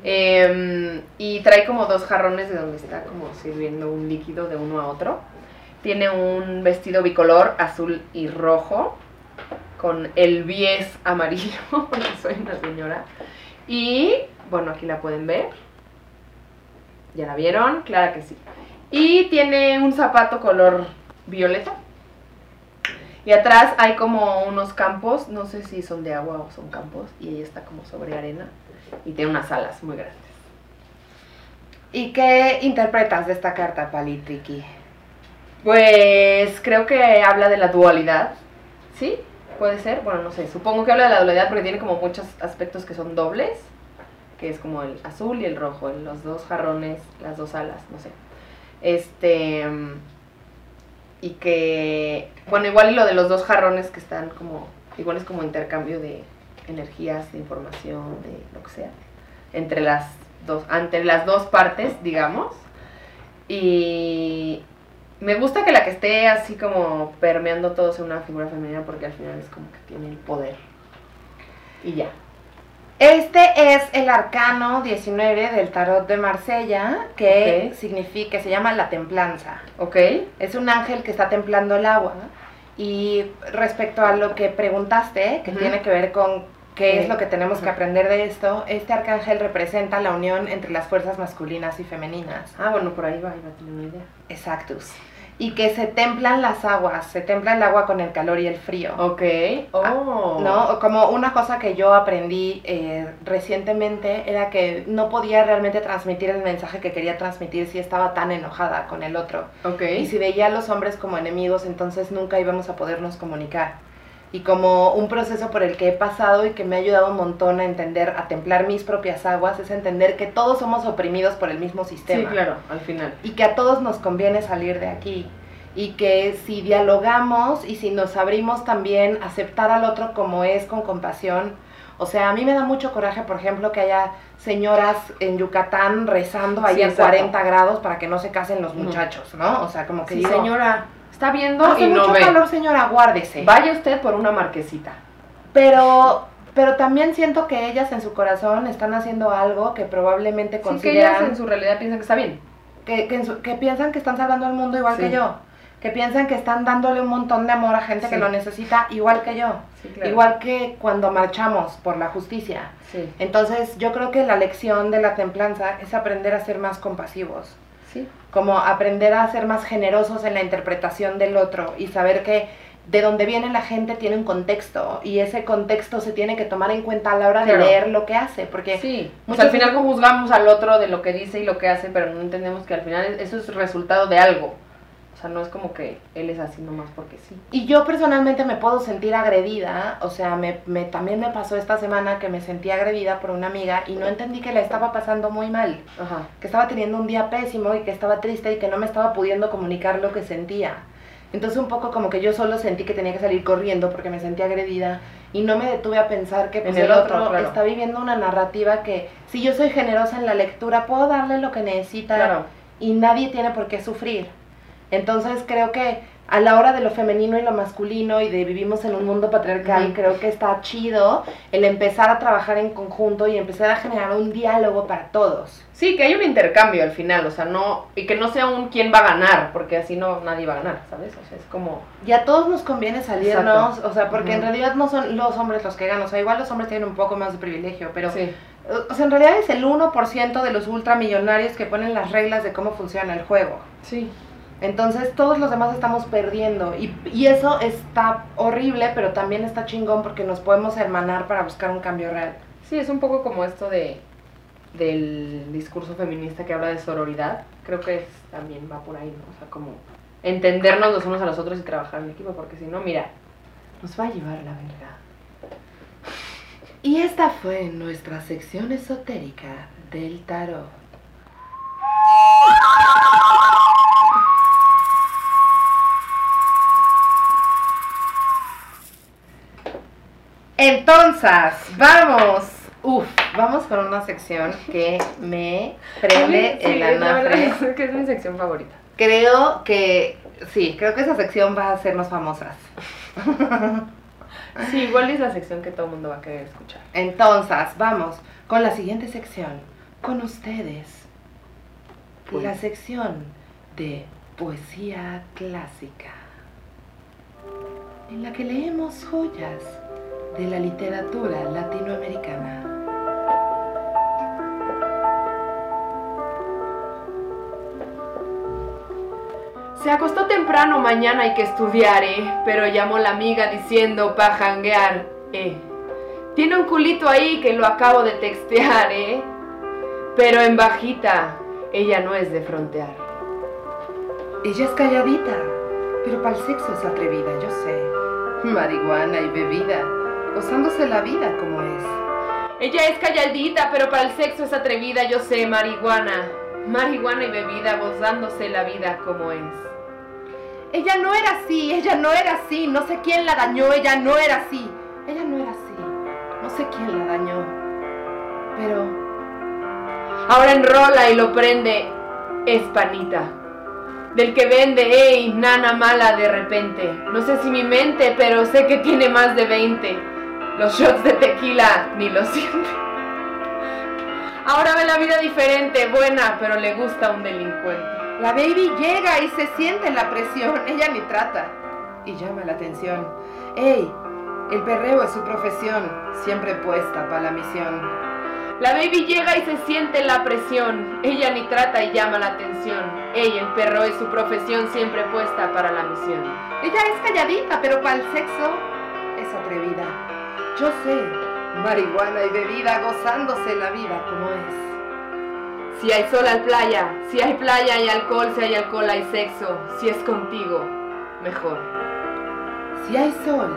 Em, y trae como dos jarrones de donde está como sirviendo un líquido de uno a otro. Tiene un vestido bicolor azul y rojo con el bies amarillo, porque soy una señora. Y bueno, aquí la pueden ver. ¿Ya la vieron? Claro que sí. Y tiene un zapato color violeta. Y atrás hay como unos campos, no sé si son de agua o son campos, y ella está como sobre arena y tiene unas alas muy grandes. ¿Y qué interpretas de esta carta, Palitriki? Pues creo que habla de la dualidad, ¿sí? Puede ser, bueno, no sé, supongo que habla de la dualidad porque tiene como muchos aspectos que son dobles, que es como el azul y el rojo, los dos jarrones, las dos alas, no sé. Este y que bueno, igual y lo de los dos jarrones que están como igual es como intercambio de energías, de información, de lo que sea, entre las dos entre las dos partes, digamos. Y me gusta que la que esté así como permeando todo sea una figura femenina porque al final es como que tiene el poder. Y ya. Este es el arcano 19 del tarot de Marsella, que Ok. significa, se llama la templanza. ¿Ok? Es un ángel que está templando el agua. Y respecto a lo que preguntaste, que tiene que ver con qué es lo que tenemos que aprender de esto, este arcángel representa la unión entre las fuerzas masculinas y femeninas. Ah, bueno, por ahí va, iba a tener una idea. Exactus. Y que se templan las aguas, se templa el agua con el calor y el frío. Ok. Oh. ¿No? Como una cosa que yo aprendí eh, recientemente era que no podía realmente transmitir el mensaje que quería transmitir si estaba tan enojada con el otro. Ok. Y si veía a los hombres como enemigos, entonces nunca íbamos a podernos comunicar. Y como un proceso por el que he pasado y que me ha ayudado un montón a entender, a templar mis propias aguas, es entender que todos somos oprimidos por el mismo Sí, sistema claro, al final. y que a todos nos conviene salir de aquí y que si dialogamos y si nos abrimos también aceptar al otro como es con compasión. O sea, a mí me da mucho coraje, por ejemplo, que haya señoras en Yucatán rezando ahí Sí, a exacto. 40 grados para que no se casen los muchachos, ¿no? O sea, como que Sí, digo, señora, está viendo hace y no mucho ve. calor, señora, guárdese. Vaya usted por una marquesita. Pero pero también siento que ellas en su corazón están haciendo aldo que probablemente Sí, que ellas en su realidad piensan que está bien. que, que, su- que piensan que están salvando al mundo igual Sí. que yo, que piensan que están dándole un montón de amor a gente que lo necesita igual que yo, Sí, claro. igual que cuando marchamos por la justicia. Sí, Entonces yo creo que la lección de la templanza es aprender a ser más compasivos, sí. como aprender a ser más generosos en la interpretación del otro y saber que de donde viene la gente tiene un contexto y ese contexto se tiene que tomar en cuenta a la hora de Claro. leer lo que hace, porque Sí, al final veces- juzgamos al otro de lo que dice y lo que hace, pero no entendemos que al final eso es resultado de algo. O sea, no es como que él es así nomás porque sí. Y yo personalmente me puedo sentir agredida, o sea, me, me- también me pasó esta semana que me sentí agredida por una amiga y no entendí que la estaba pasando muy mal, Ajá. que estaba teniendo un día pésimo y que estaba triste y que no me estaba pudiendo comunicar lo que sentía. Entonces un poco como que yo solo sentí que tenía que salir corriendo porque me sentía agredida y no me detuve a pensar que pues, el, el otro, otro, claro. está viviendo una narrativa que si yo soy generosa en la lectura puedo darle lo que necesita Claro. y nadie tiene por qué sufrir. Entonces creo que a la hora de lo femenino y lo masculino y de vivimos en un mundo patriarcal, creo que está chido el empezar a trabajar en conjunto y empezar a generar un diálogo para todos. Sí, que hay un intercambio al final, o sea, no, y que no sea un quién va a ganar, porque así no nadie va a ganar, ¿sabes? O sea, es como, Y a todos nos conviene salirnos, Exacto. o sea, porque en realidad no son los hombres los que ganan, o sea, igual los hombres tienen un poco más de privilegio, pero sí, o sea, en realidad es el 1% de los ultramillonarios que ponen las reglas de cómo funciona el juego. sí, Entonces todos los demás estamos perdiendo y, y eso está horrible, pero también está chingón porque nos podemos hermanar para buscar un cambio real. sí, es un poco como esto de del discurso feminista que habla de sororidad, creo que es- también va por ahí, ¿no? O sea, como entendernos los unos a los otros y trabajar en equipo, porque si no, mira, nos va a llevar la verga. Y esta fue nuestra sección esotérica del tarot. Entonces, vamos. Uf, vamos con una sección que me prende Sí, el anafre. es que es mi sección favorita. Creo que, sí, creo que esa sección va a hacernos famosas. Sí, igual es la sección que todo el mundo va a querer escuchar. Entonces, vamos con la siguiente sección. Con ustedes, Pues- la sección de poesía clásica, en la que leemos joyas de la literatura latinoamericana. Se acostó temprano, mañana hay que estudiar, eh. Pero llamó la amiga diciendo pa' janguear, eh. Tiene un culito ahí que lo acabo de textear, eh. Pero en bajita, ella no es de frontear. Ella es calladita, pero para el sexo es atrevida, yo sé. Marihuana y bebida, gozándose la vida como es. Ella es calladita, pero para el sexo es atrevida, yo sé, marihuana. Marihuana y bebida, gozándose la vida como es. Ella no era así, ella no era así, no sé quién la dañó, ella no era así. Ella no era así, no sé quién la dañó. Pero Ahora enrola y lo prende, es panita. Del que vende, ey, nana mala de repente. No sé si mi mente, pero sé que tiene más de 20. Los shots de tequila ni lo siente. Ahora ve la vida diferente, buena, pero le gusta un delincuente. la baby llega y se siente la presión, ella ni trata. Y llama la atención. ¡Ey! El perreo es su profesión, siempre puesta para la misión. La baby llega y se siente la presión. Ella ni trata y llama la atención. Ella, el perro, es su profesión siempre puesta para la misión. Ella es calladita, pero para el sexo es atrevida. Yo sé, marihuana y bebida, gozándose la vida como es. Si hay sol hay playa, si hay playa hay alcohol, si hay alcohol hay sexo, si es contigo, mejor. Si hay sol,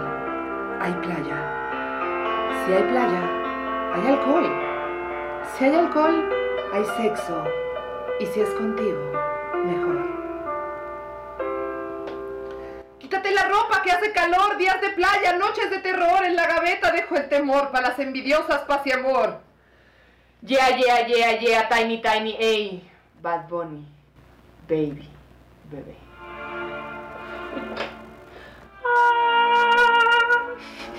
hay playa. Si hay playa, hay alcohol. Si hay alcohol, hay sexo. Y si es contigo, mejor. Que hace calor, días de playa, noches de terror. En la gaveta dejo el temor para las envidiosas paz y amor. Yeah, yeah, yeah, yeah, tiny, tiny, ey. Bad Bunny, baby, bebé.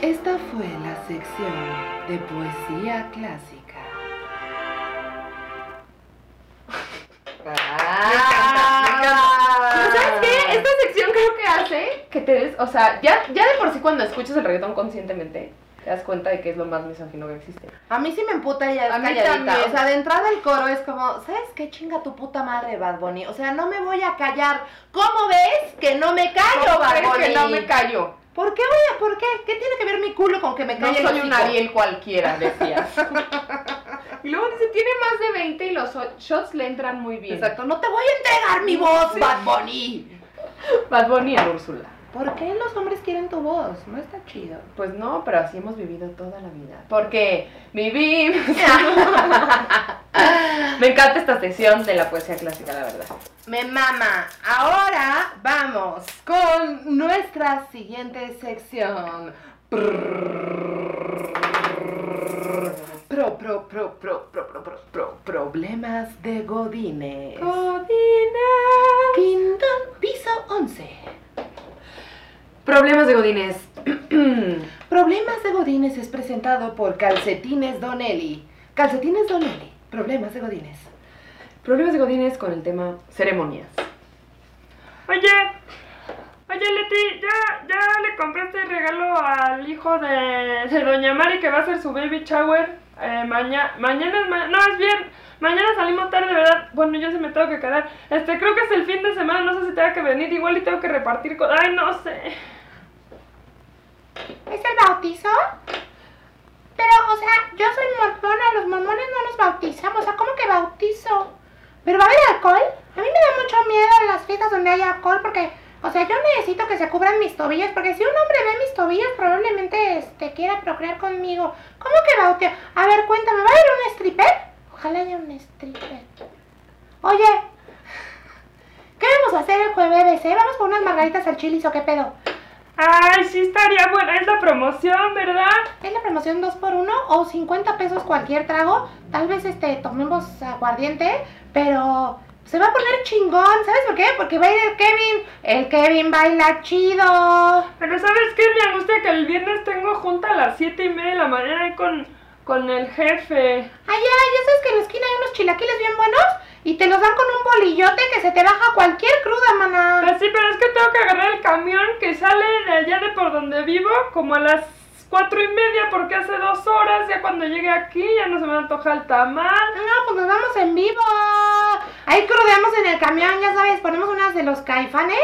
Esta fue la sección de poesía clásica. Pero ¿sabes qué? Esta sección creo que hace que te des, o sea, ya, ya de por sí cuando escuchas el reggaetón conscientemente, te das cuenta de que es lo más misógino que existe. A mí sí me emputa ella A es mí calladita. también. O sea, de entrada el coro es como, ¿sabes qué chinga tu puta madre, Bad Bunny? O sea, no me voy a callar. ¿Cómo ves que no me callo, ¿Cómo Bad crees Bunny? que no me callo? ¿Por qué voy a, por qué? ¿Qué tiene que ver mi culo con que me No calle el soy un? Ariel cualquiera, decías. y luego dice, tiene más de 20 y los shots le entran muy bien. Exacto, no te voy a entregar mi voz. Bad Bunny. Bad Bunny a Úrsula. ¿Por qué los hombres quieren tu voz? No está chido. Pues no, pero así hemos vivido toda la vida. Porque vivimos. Me encanta esta sección de la poesía clásica, la verdad. Me mama. Ahora vamos con nuestra siguiente sección. Pro, pro, pro, pro, pro, pro, pro, pro, problemas de Godines. Quinto, piso 11. Problemas de Godines. Problemas de Godines es presentado por Calcetines Donelli. Calcetines Donelli. Problemas de Godines. Problemas de Godines con el tema ceremonias. Oye, oye Leti, ¿ya, ya le compraste el regalo al hijo de, de Doña Mari que va a hacer su baby shower? Eh, mañana, mañana es ma- no es bien, mañana salimos tarde, ¿verdad? Bueno, yo sí me tengo que quedar. Este, creo que es el fin de semana, no sé si tenga que venir, igual y tengo que repartir con... Ay, no sé. ¿Es el bautizo? Pero, o sea, yo soy mormona, los mormones no nos bautizamos, o sea, ¿cómo que bautizo? ¿Pero va a haber alcohol? A mí me da mucho miedo las fiestas donde hay alcohol porque, o sea, yo necesito que se cubran mis tobillos, porque si un hombre ve mis tobillos probablemente este, quiera procrear conmigo. ¿Cómo que bautizo? A ver, cuéntame, ¿va a haber un stripper? Ojalá haya un stripper. Oye, ¿qué vamos a hacer el jueves, eh? ¿Vamos por unas margaritas al chilis o qué pedo? Ay, sí estaría buena, es la promoción, ¿verdad? ¿Es la promoción 2x1 o 50 pesos cualquier trago? Tal vez este tomemos aguardiente, pero se va a poner chingón, ¿sabes por qué? Porque va a ir el Kevin. El Kevin baila chido. Pero ¿sabes qué? Me angustia que el viernes tengo junta a las 7 y media de la mañana con, con el jefe. Allá, ya sabes que en la esquina hay unos chilaquiles bien buenos y te los dan con un bolillote que se te baja cualquier cruda, mana. Pues sí, pero es que tengo que agarrar el camión que sale de allá de por donde vivo como a las cuatro y media porque hace dos horas, ya cuando llegue aquí ya no se me antoja el tamal. No, pues nos vamos en vivo. Ahí crudeamos en el camión, ya sabes, ponemos unas de los caifanes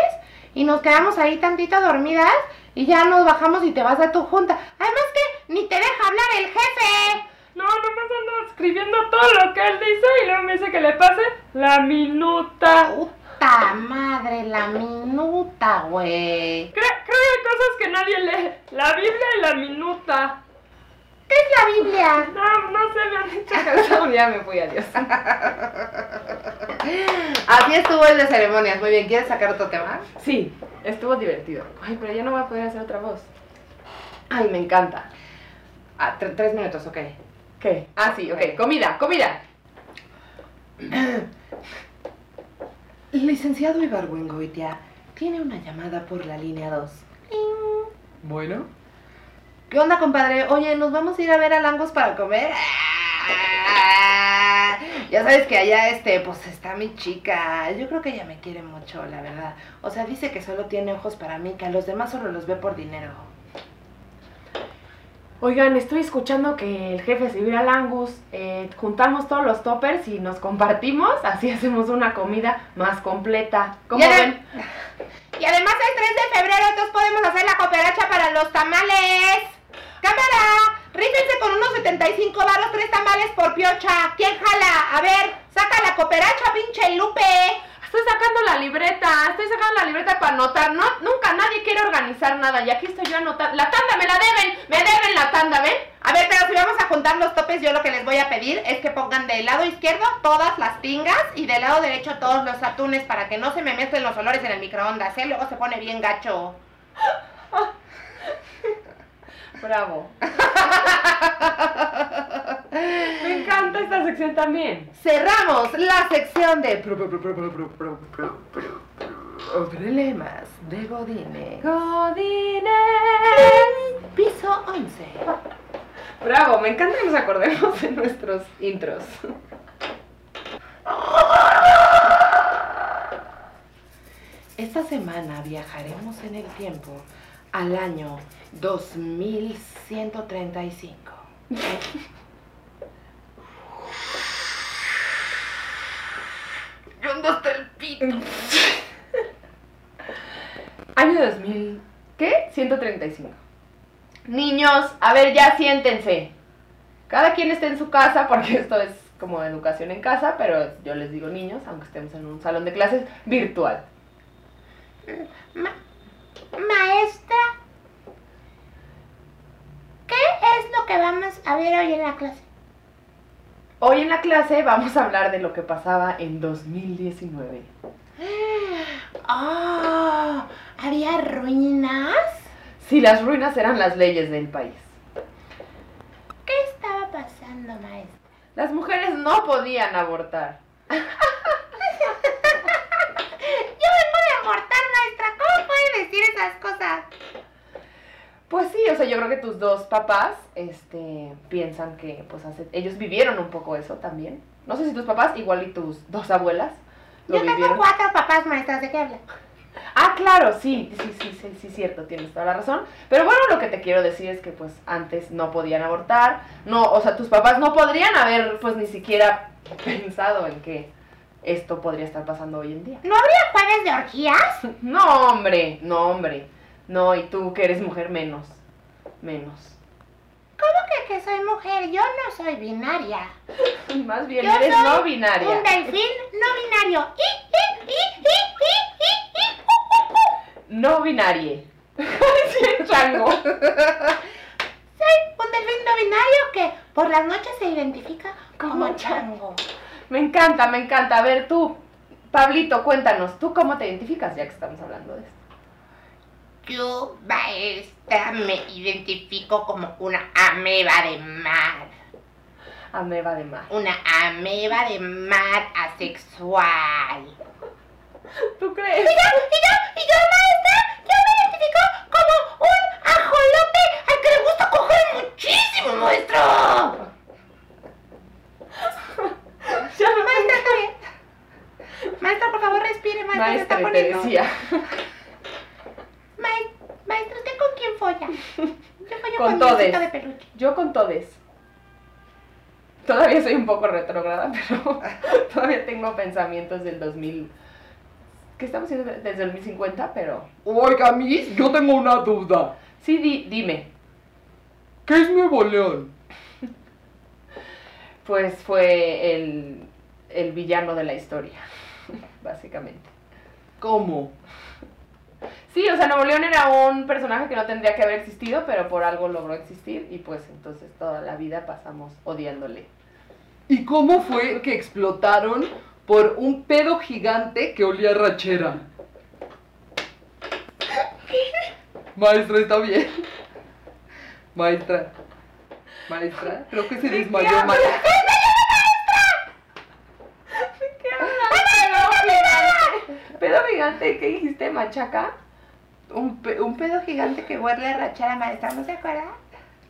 y nos quedamos ahí tantito dormidas y ya nos bajamos y te vas a tu junta. Además que ni te deja hablar el jefe. No, nomás ando escribiendo todo lo que él dice y luego me dice que le pase la minuta. Puta madre, la minuta, güey. Creo, creo que hay cosas que nadie lee. La Biblia y la minuta. ¿Qué es la Biblia? No, no sé, me han dicho que ya me fui, adiós. Así estuvo el de ceremonias. Muy bien, ¿quieres sacar otro tema? Sí, estuvo divertido. Ay, pero ya no voy a poder hacer otra voz. Ay, me encanta. Ah, tre- tres minutos, ok. ¿Qué? Ah, sí, ok. Comida, comida. Licenciado Ibargüengoitia, tiene una llamada por la línea 2. Bueno. ¿Qué onda, compadre? Oye, ¿nos vamos a ir a ver a Langos para comer? Ah, Ya sabes que allá, este, pues está mi chica. Yo creo que ella me quiere mucho, la verdad. O sea, dice que solo tiene ojos para mí, que a los demás solo los ve por dinero. Oigan, estoy escuchando que el jefe se ir al Angus. eh, juntamos todos los toppers y nos compartimos. Así hacemos una comida más completa. ¿Cómo Y ven? Y además el 3 de febrero entonces podemos hacer la cooperacha para los tamales. ¡Cámara! Rífense con unos 75 varos, tres tamales por piocha. ¿Quién jala? A ver, saca la cooperacha, pinche Lupe. Estoy sacando la libreta, estoy sacando la libreta para anotar. No, nunca nadie quiere organizar nada y aquí estoy yo anotando. La tanda me la deben, me deben la tanda, ¿ven? A ver, pero si vamos a juntar los topes, yo lo que les voy a pedir es que pongan del lado izquierdo todas las tingas y del lado derecho todos los atunes para que no se me mezclen los olores en el microondas, ¿eh? Luego se pone bien gacho. Bravo. Me encanta esta sección también. Cerramos la sección de problemas de Godine. Godine. Piso 11. Bravo, me encanta que nos acordemos de nuestros intros. Esta semana viajaremos en el tiempo al año 2135. ¿Dónde está el pito? Año 2000. ¿Qué? 135. Niños, a ver, ya siéntense. Cada quien esté en su casa, porque esto es como educación en casa, pero yo les digo niños, aunque estemos en un salón de clases virtual. Ma- maestra, ¿qué es lo que vamos a ver hoy en la clase? Hoy en la clase vamos a hablar de lo que pasaba en 2019. Oh, ¿había ruinas? Si las ruinas eran las leyes del país. ¿Qué estaba pasando, maestra? Las mujeres no podían abortar. Yo vengo de abortar, maestra. ¿Cómo puede decir esas cosas? Pues sí, o sea, yo creo que tus dos papás, este, piensan que, pues, hace- ellos vivieron un poco eso también. No sé si tus papás, igual y tus dos abuelas, lo Yo tengo cuatro papás, maestras. ¿De qué hablan? Ah, claro, sí, sí, sí, sí, sí, cierto, tienes toda la razón. Pero bueno, lo que te quiero decir es que, pues, antes no podían abortar, no, o sea, tus papás no podrían haber, pues, ni siquiera pensado en que esto podría estar pasando hoy en día. ¿No habría jueves de orgías? No, hombre, no, hombre. No, y tú que eres mujer menos, menos. ¿Cómo que, que soy mujer? Yo no soy binaria. Más bien, Yo eres soy no Un binaria. delfín no binario. No binarie. sí, chango. Soy un delfín no binario que por las noches se identifica como Como chango. Me encanta, me encanta. A ver, tú, Pablito, cuéntanos, ¿tú cómo te identificas ya que estamos hablando de esto? Yo, maestra, me identifico como una ameba de mar. Ameba de mar. Una ameba de mar asexual. ¿Tú crees? Y yo, y yo, y yo, maestra, yo me identifico como un ajolote al que le gusta coger muchísimo, maestro. ya maestra, maestra, por favor, respire, maestra, maestra está poniendo decía. Maes- Maestra, ¿usted con quién folla? Yo follo Con con, todes. De peluche. Yo con todes. Todavía soy un poco retrógrada, pero todavía tengo pensamientos del 2000. ¿Qué estamos haciendo desde el 2050? Pero. Oiga, Miss, yo tengo una duda. Sí, di- dime. ¿Qué es Nuevo León? Pues fue el, el villano de la historia, básicamente. ¿Cómo? Sí, o sea, Nuevo León era un personaje que no tendría que haber existido, pero por algo logró existir y pues entonces toda la vida pasamos odiándole. ¿Y cómo fue que explotaron por un pedo gigante que olía a rachera? Maestra, ¿está bien? Maestra. Maestra, creo que se desmayó maestra. ¿Qué hablas? Pedo gigante, ¿qué dijiste, machaca? Un, pe- un pedo gigante que huele a rachera, maestra, ¿no se acuerda?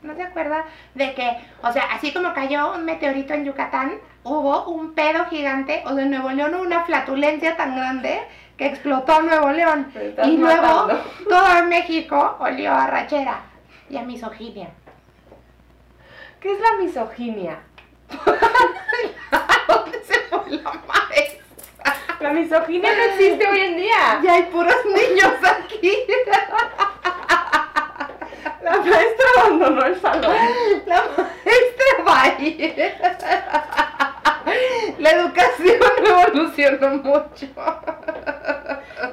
¿No se acuerda de que, o sea, así como cayó un meteorito en Yucatán, hubo un pedo gigante, o en Nuevo León hubo una flatulencia tan grande que explotó Nuevo León. Y luego todo México olió a rachera y a misoginia. ¿Qué es la misoginia? ¿Dónde se fue la maestra? La misoginia no existe hoy en día. Ya hay puros niños aquí. La maestra abandonó el salón. La maestra va a ir. La educación evolucionó mucho.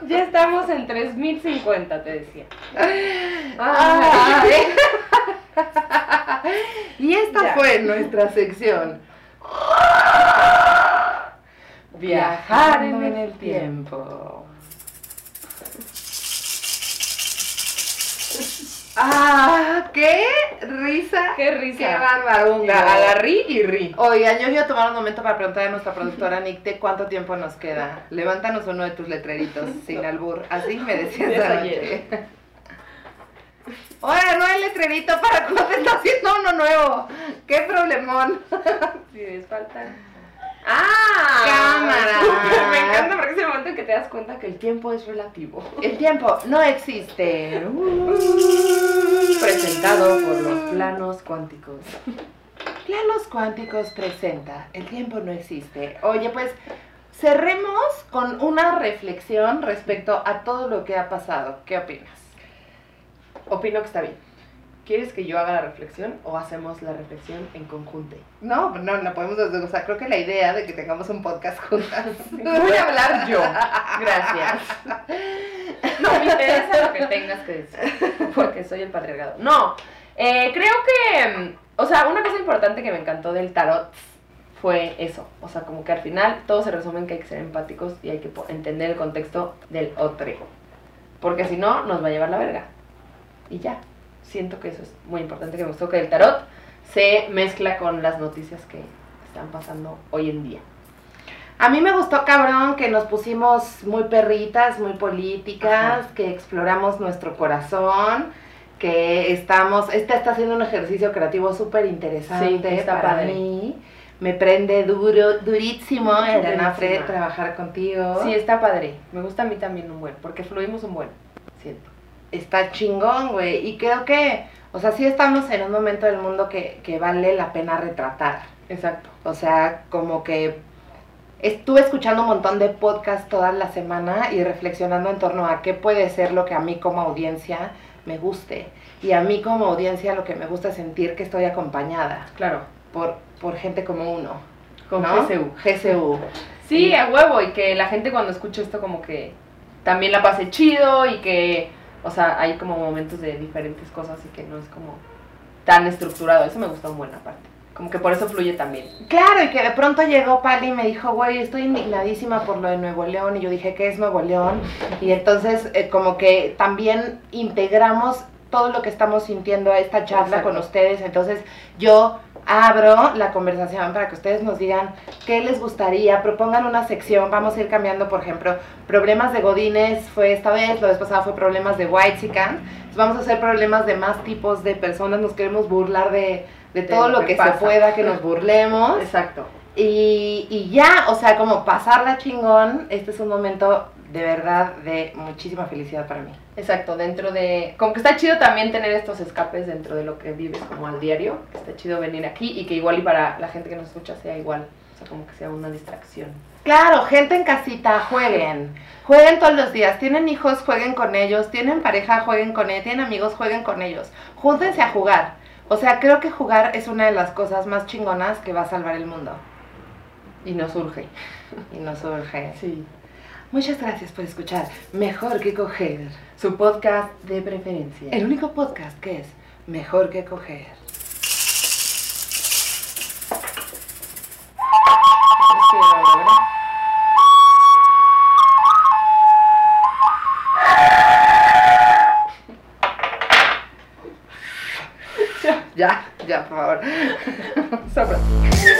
Ya estamos en 3050, te decía. Ay. Y esta Ya. fue nuestra sección. Viajando en el tiempo. Ah, qué risa. Qué risa. Qué barbarunga. A la ri y ri. Oigan, yo quiero tomar un momento para preguntar a nuestra productora Nick de cuánto tiempo nos queda. Levántanos uno de tus letreritos sin albur. Así me decías anoche. Ahora no hay letrerito para cuando te está haciendo uno nuevo. Qué problemón. Sí, les faltan. ¡Ah! Cámara. Me encanta porque es el momento en que te das cuenta que el tiempo es relativo. El tiempo no existe. Presentado por los planos cuánticos. Planos Cuánticos presenta El tiempo no existe. Oye, pues cerremos con una reflexión respecto a todo lo que ha pasado. ¿Qué opinas? Opino que está bien. ¿Quieres que yo haga la reflexión o hacemos la reflexión en conjunto? No, no, no podemos, o sea, creo que la idea de que tengamos un podcast juntas. Voy a hablar yo. Gracias. No me interesa lo que tengas que decir, porque soy el patriarcado. No, eh, creo que, o sea, una cosa importante que me encantó del tarot fue eso. O sea, como que al final todo se resume en que hay que ser empáticos y hay que entender el contexto del otro. Porque si no, nos va a llevar la verga. Y ya. Siento que eso es muy importante, que me gustó que el tarot se mezcla con las noticias que están pasando hoy en día. A mí me gustó cabrón que nos pusimos muy perritas, muy políticas, Ajá. que exploramos nuestro corazón, que estamos, este está haciendo un ejercicio creativo súper interesante Sí, para padre. mí. Me prende duro, durísimo el Durísima. Anafre trabajar contigo. Sí, está padre. Me gusta a mí también un buen, porque fluimos un buen, siento. Está chingón, güey. Y creo que, o sea, sí estamos en un momento del mundo que, que vale la pena retratar. Exacto. O sea, como que estuve escuchando un montón de podcasts toda la semana y reflexionando en torno a qué puede ser lo que a mí como audiencia me guste. Y a mí como audiencia lo que me gusta es sentir que estoy acompañada Claro. por, por gente como uno. Con ¿no? GCU. GCU. Sí, a huevo, y que la gente cuando escucha esto como que también la pase chido y que, o sea, hay como momentos de diferentes cosas y que no es como tan estructurado. Eso me gusta un buen aparte. Como que por eso fluye también. Claro, y que de pronto llegó Pali y me dijo, güey, estoy indignadísima por lo de Nuevo León. Y yo dije, ¿qué es Nuevo León? Y entonces, eh, como que también integramos todo lo que estamos sintiendo a esta charla Exacto. con ustedes. Entonces, yo abro la conversación para que ustedes nos digan qué les gustaría, propongan una sección, vamos a ir cambiando, por ejemplo, problemas de Godines fue esta vez, la vez pasada fue problemas de Whitezican, vamos a hacer problemas de más tipos de personas, nos queremos burlar de, de De todo lo lo que que, se pueda, que nos burlemos. Exacto. Y, y ya, o sea, como pasarla chingón, este es un momento de verdad de muchísima felicidad para mí. Exacto, dentro de... Como que está chido también tener estos escapes dentro de lo que vives como al diario. que Está chido venir aquí y que igual y para la gente que nos escucha sea igual. O sea, como que sea una distracción. Claro, gente en casita, jueguen. Jueguen todos los días. Tienen hijos, jueguen con ellos. Tienen pareja, jueguen con ellos. Tienen amigos, jueguen con ellos. Júntense a jugar. O sea, creo que jugar es una de las cosas más chingonas que va a salvar el mundo. Y nos surge. Y nos surge. Sí. Muchas gracias por escuchar Mejor que Coger. Su podcast de preferencia. El único podcast que es Mejor que Coger. Ya, ya, por favor.